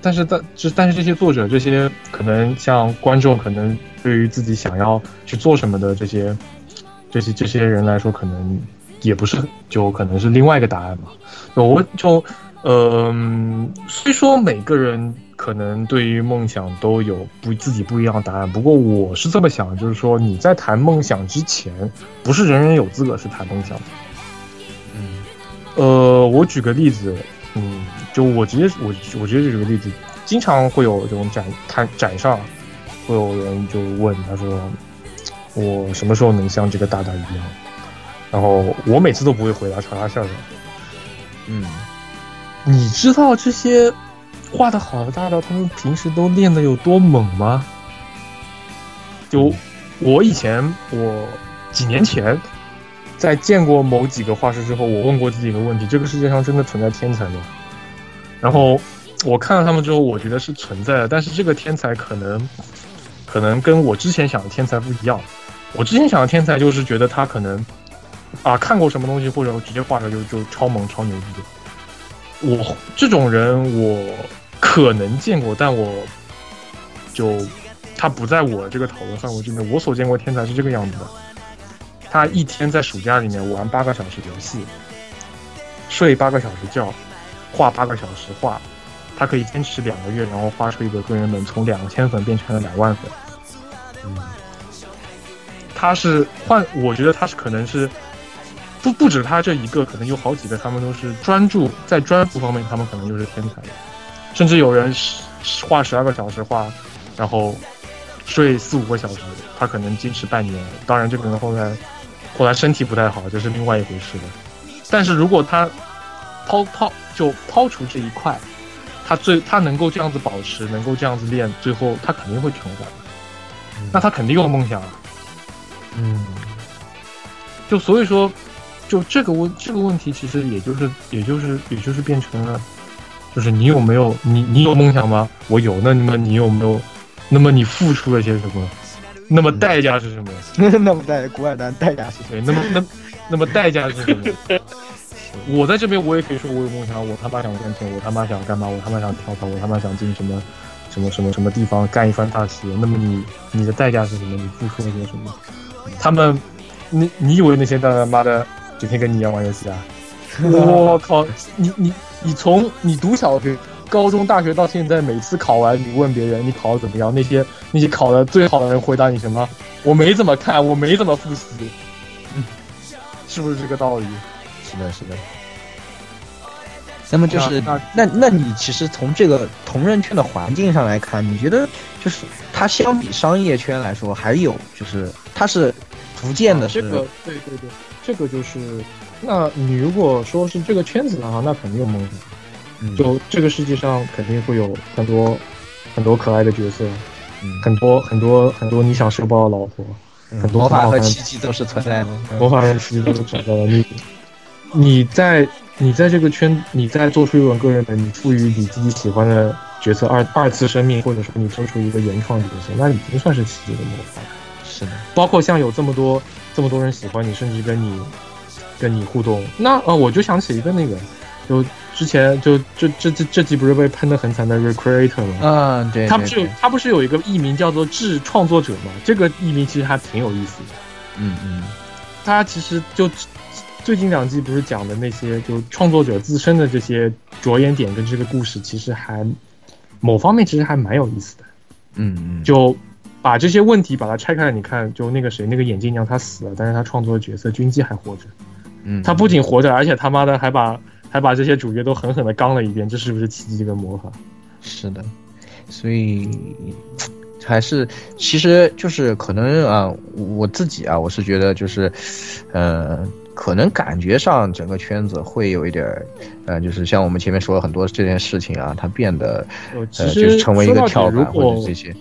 但是，但这但是这些作者，这些可能像观众，可能对于自己想要去做什么的这些，这些这些人来说，可能也不是，就可能是另外一个答案嘛。我就，呃，虽说每个人可能对于梦想都有不自己不一样的答案，不过我是这么想，就是说你在谈梦想之前，不是人人有资格是谈梦想的。嗯，呃，我举个例子，嗯。就我直接我我直接举个例子，经常会有这种展摊展上，会有人就问他说，我什么时候能像这个大大一样？然后我每次都不会回答，朝他笑笑。嗯，你知道这些画的好的大大，他们平时都练的有多猛吗？就我以前我几年前在见过某几个画师之后，我问过自己一个问题：这个世界上真的存在天才吗？然后我看了他们之后，我觉得是存在的，但是这个天才可能可能跟我之前想的天才不一样。我之前想的天才就是觉得他可能啊看过什么东西，或者直接画出来就就超萌超牛逼。我这种人我可能见过，但我就他不在我这个讨论范围之内。我所见过天才是这个样子的，他一天在暑假里面玩八个小时游戏，睡八个小时觉，画八个小时画，他可以坚持两个月，然后画出一个个人本，从两千粉变成了两万粉。嗯，他是换，我觉得他是可能是不不止他这一个，可能有好几个，他们都是专注在专注方面，他们可能就是天才。甚至有人画十二个小时画，然后睡四五个小时，他可能坚持半年。当然，这个人后来后来身体不太好，这是另外一回事了。但是如果他抛抛就抛除这一块，他最他能够这样子保持，能够这样子练，最后他肯定会成功。那他肯定有梦想啊。嗯，就所以说，就这个问这个问题，其实也就是也就是也就是变成了，就是你有没有你你有梦想吗？我有，那么你有没有？那么你付出了些什么？那么代价是什么？那么代古尔丹代价是什对，那么那那么代价是什么？我在这边我也可以说我有梦想，我他妈想赚钱，我他妈想干嘛？我他妈想跳槽，我他妈想进什么什么什么什么地方干一番大事业。那么你你的代价是什么？你付出了些什么？他们，你你以为那些他妈的整天跟你一样玩游戏啊？我靠！你你你从你读小学、高中、大学到现在，每次考完，你问别人你考的怎么样？那些那些考的最好的人回答你什么？我没怎么看，我没怎么复习，嗯是不是这个道理？是的，是的。那么就是那那那你其实从这个同人圈的环境上来看，你觉得就是它相比商业圈来说，还有就是它是逐渐的是啊这个对对对，这个就是，那你如果说是这个圈子的话，那肯定有梦想。嗯就这个世界上肯定会有很多很多可爱的角色，嗯很多很多很多你想收包的老婆，嗯很多魔法和很奇迹都是存在的。魔法和奇迹都是存在的你。你在你在这个圈，你在做出一本个人本，你赋予你自己喜欢的角色二二次生命，或者说你做出一个原创角色，那已经算是奇迹的魔法。是的，包括像有这么多这么多人喜欢你，甚至跟你跟你互动，那呃，我就想起一个那个，就之前就这这这这集不是被喷的很惨的 Recreator 吗？嗯，对，他不是有他不是有一个艺名叫做智创作者吗？这个艺名其实还挺有意思的。嗯嗯他其实就最近两季不是讲的那些，就创作者自身的这些着眼点跟这个故事，其实还某方面其实还蛮有意思的。嗯嗯，就把这些问题把它拆开来，你看，就那个谁，那个眼镜娘她死了，但是她创作的角色军机还活着，嗯她不仅活着，而且他妈的还把还把这些主角都狠狠的刚了一遍，这是不是奇迹跟魔法？是的，所以还是其实就是可能啊，我自己啊，我是觉得就是，呃，可能感觉上整个圈子会有一点儿，呃，就是像我们前面说了很多这件事情啊，它变得呃，就是成为一个跳板或者这些，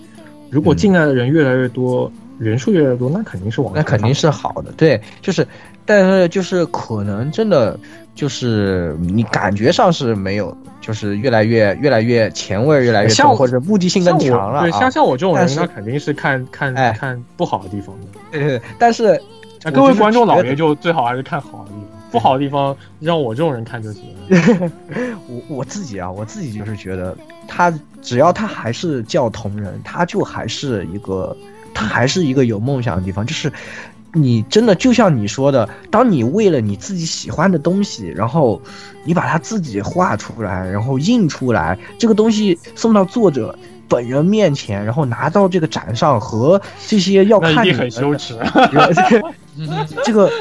如果嗯进来的人越来越多，人数越来越多，那肯定是往上那肯定是好的，对，就是，但是就是可能真的就是你感觉上是没有，就是越来越越来越前卫越来越重，像或者目的性更强了啊像。像我这种人，那肯定是看看哎看不好的地方的。对对，对但是各位观众老爷就最好还是看好的地方，不好的地方让我这种人看就行了。我我自己啊，我自己就是觉得，他只要他还是叫同人，他就还是一个，他还是一个有梦想的地方。就是你真的就像你说的，当你为了你自己喜欢的东西，然后你把它自己画出来，然后印出来，这个东西送到作者。本人面前，然后拿到这个展上和这些要那一定看你的很羞耻。这个这个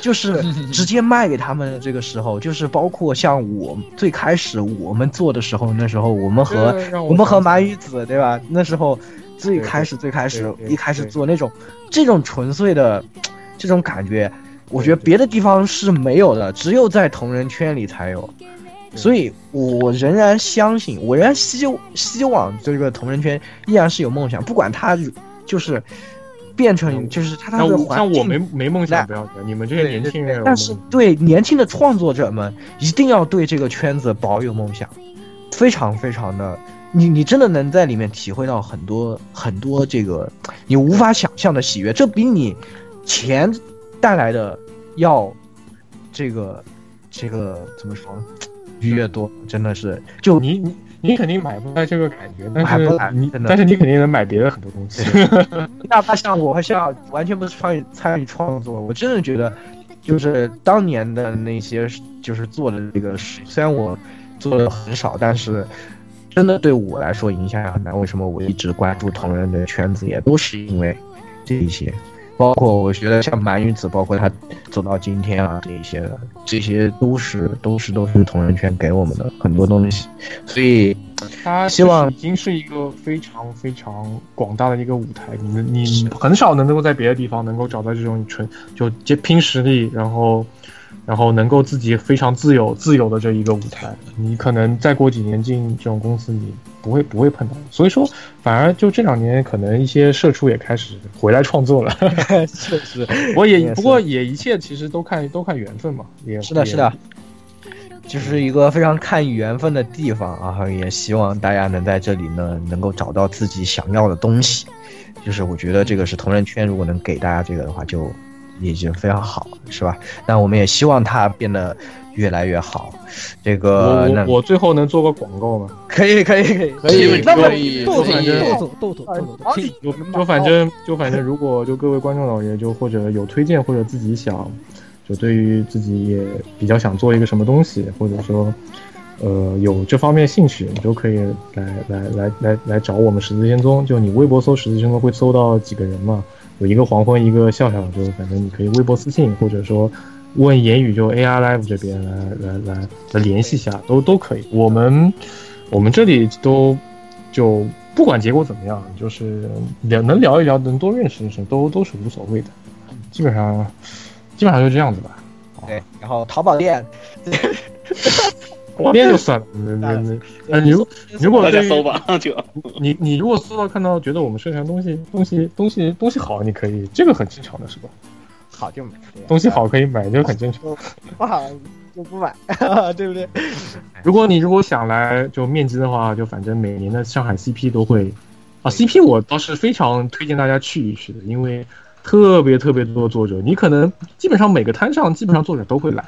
就是直接卖给他们的这个时候，就是包括像我最开始我们做的时候，那时候我们和我们和鳗鱼子对吧？那时候最开始最开始一开始做那种这种纯粹的这种感觉，我觉得别的地方是没有的，只有在同人圈里才有。所以，我仍然相信，我仍然希希望这个同人圈依然是有梦想，不管他就是变成就是它它像我的环境像我没没梦想不要紧，你们这些年轻人但是对年轻的创作者们，一定要对这个圈子保有梦想。非常非常的，你你真的能在里面体会到很多很多这个你无法想象的喜悦，这比你钱带来的要这个这个怎么说愉悦多，真的是就你你你肯定买不来这个感觉，但买不来是你但是你肯定能买别的很多东西。哪怕像我像完全不是参与参与创作，我真的觉得，就是当年的那些就是做的这个事，虽然我做的很少，但是真的对我来说影响也很大。为什么我一直关注同人的圈子，也都是因为这一些，包括我觉得像蛮女子，包括他走到今天啊，这一些的，这些都是都是都是同人圈给我们的很多东西，所以他希望已经是一个非常非常广大的一个舞台，你们你很少能够在别的地方能够找到这种纯就接拼实力，然后然后能够自己非常自由自由的这一个舞台。你可能再过几年进这种公司，你不会不会碰到。所以说，反而就这两年，可能一些社畜也开始回来创作了。确实我也也不过也一切其实都看都看缘分嘛，也是的，是的，就是一个非常看缘分的地方啊，也希望大家能在这里呢，能够找到自己想要的东西。就是我觉得这个是同人圈，如果能给大家这个的话，就已经非常好了，是吧？那我们也希望它变得越来越好。这个，那我我最后能做个广告吗？可以，可以，可以，可以那么可以豆反正豆豆豆豆豆豆，就就反正就反正，如果就各位观众老爷，就或者有推荐，或者自己想，就对于自己也比较想做一个什么东西，或者说，呃，有这方面兴趣，你都可以来来来来来找我们十字仙踪。就你微博搜十字仙踪会搜到几个人嘛？有一个黄昏，一个笑笑，就反正你可以微博私信，或者说问言语就 AR Live 这边来来来来联系一下，都都可以。我们我们这里都就不管结果怎么样，就是聊能聊一聊，能多认识认识，都都是无所谓的。基本上基本上就这样子吧。对，然后淘宝店，我边就算了，那那那，呃，你如如果大家搜吧，就你你如果搜到看到觉得我们宣传东西东西东西东西好，你可以，这个很正常的是吧？好就买，东西好可以买，这个很正常。不好就不买，对不对？如果你如果想来就面基的话，就反正每年的上海 CP 都会啊，CP 我倒是非常推荐大家去一去的，因为特别特别多作者，你可能基本上每个摊上基本上作者都会来，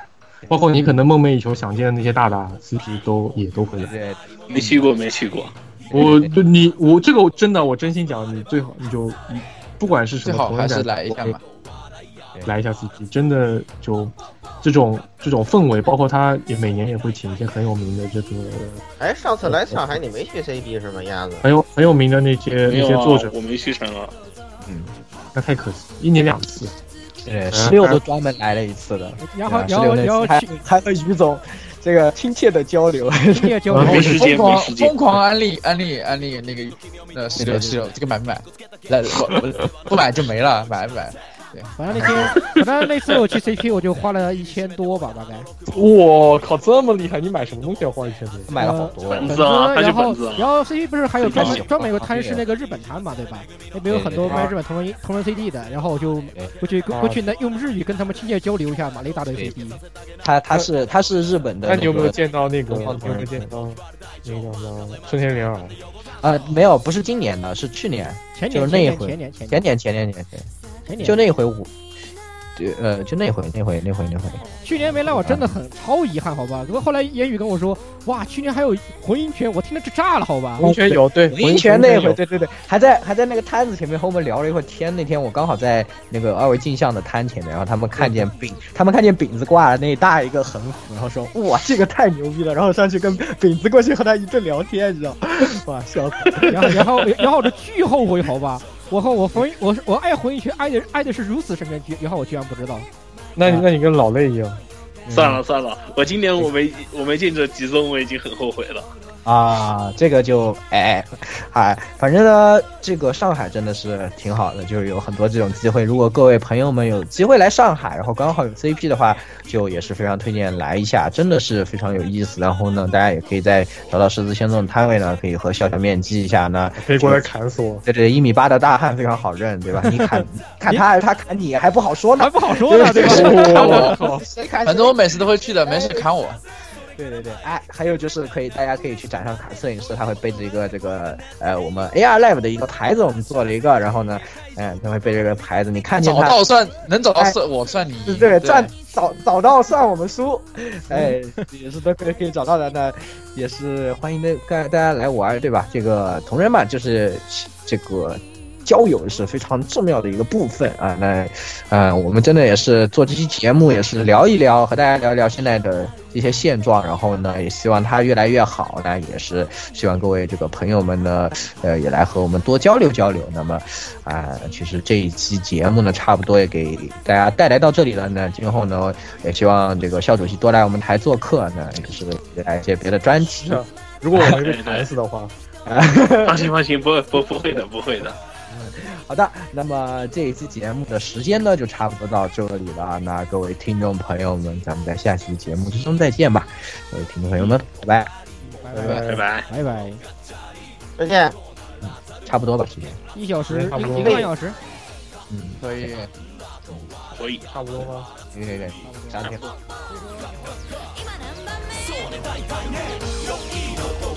包括你可能梦寐以求想见的那些大大 CP 都也都会来。没去过，没去过。我就你我这个我真的我真心讲，你最好你就你不管是什么最好还是同人展来一下嘛。来一下 CP，真的就这种这种氛围，包括他也每年也会请一些很有名的这个哎，上次来上海你没去 CP 是吗，鸭子？很有很有名的那些啊那些作者，我没去成啊。嗯那太可惜，一年两次。对，十六都专门来了一次的，然后对啊16然后然后还 还和于总这个亲切的交流，亲切交流疯狂疯。狂安利安利安利那个呃十六十六，这个买不买？来我我不买就没了，买不买？反正那天，反正那次我去 CP 我就花了一千多吧，大概。我靠，这么厉害！你买什么东西要花一千多？买了好多。本本子啊，然后本子啊。然后 CP 不是还有专门专门有个摊是那个日本摊嘛，对吧？那边有很多卖日本同人同人 CD 的，然后我就过去啊过去那用日语跟他们亲切交流一下，买了一大堆 CD。他他是他是日本的那你有没有见到那个？有没有见到那个什么春天莲儿？啊没有，不是今年的，是去年前年就是那一回前年前年前年前年前年就那回我，对呃就那回那回那回那回，去年没来，我真的很超遗憾，好吧？不过后来言语跟我说，哇，去年还有魂音拳，我听着就炸了，好吧？温泉有对，温泉那回对对对，还在还在那个摊子前面和我们聊了一会儿天。那天我刚好在那个二维镜像的摊前面，然后他们看见饼，他们看见饼子挂了那大一个横幅，然后说哇这个太牛逼了，然后上去跟饼子过去和他一顿聊天，你知道？哇笑死！然后然后然后我就巨后悔，好吧？我和我魂我是我爱魂音圈爱的爱的是如此深沉，然后我居然不知道。那你那你跟老泪一样。算了算了，我今年我没我没见着吉宗，我已经很后悔了。啊，这个就哎哎，反正呢，这个上海真的是挺好的，就是有很多这种机会。如果各位朋友们有机会来上海，然后刚好有 CP 的话，就也是非常推荐来一下，真的是非常有意思。然后呢，大家也可以在找到十字仙踪的摊位呢，可以和笑笑面基一下呢。可以过来砍死我。对对，一米八的大汉非常好认，对吧？你砍砍他还是，他砍你还不好说呢还。不好说呢，对吧？我！谁砍谁反正我每次都会去的，没事砍我。对对对，哎，还有就是可以，大家可以去展上看摄影师，他会背着一个这个呃我们 AR Live 的一个牌子，我们做了一个，然后呢，嗯，他会背着这个牌子，你看见他找到算能找到哎算我算你赢，对，赚找找到算我们输，哎，也是都可以可以找到的，那也是欢迎的大大家来玩，对吧？这个同人嘛，就是这个交友是非常重要的一个部分啊。那，呃，我们真的也是做这期节目，也是聊一聊，和大家聊一聊现在的一些现状，然后呢，也希望它越来越好。那也是希望各位这个朋友们呢，呃，也来和我们多交流交流。那么，啊、其实这一期节目呢，差不多也给大家带来到这里了。那今后呢，也希望这个肖主席多来我们台做客，那也是来一些别的专题是。啊如果我们被砍死的话，放心放心，不不不会的，不会的。好的，那么这一期节目的时间呢，就差不多到这里了。那各位听众朋友们，咱们在下期节目之中再见吧。各位听众朋友们，拜拜。拜拜拜拜。拜拜，再见。嗯差不多吧，时间。一小时差不多一一个半小时，嗯，可以。可以。差不多吗？可以可以可以，三天。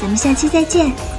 咱们下期再见。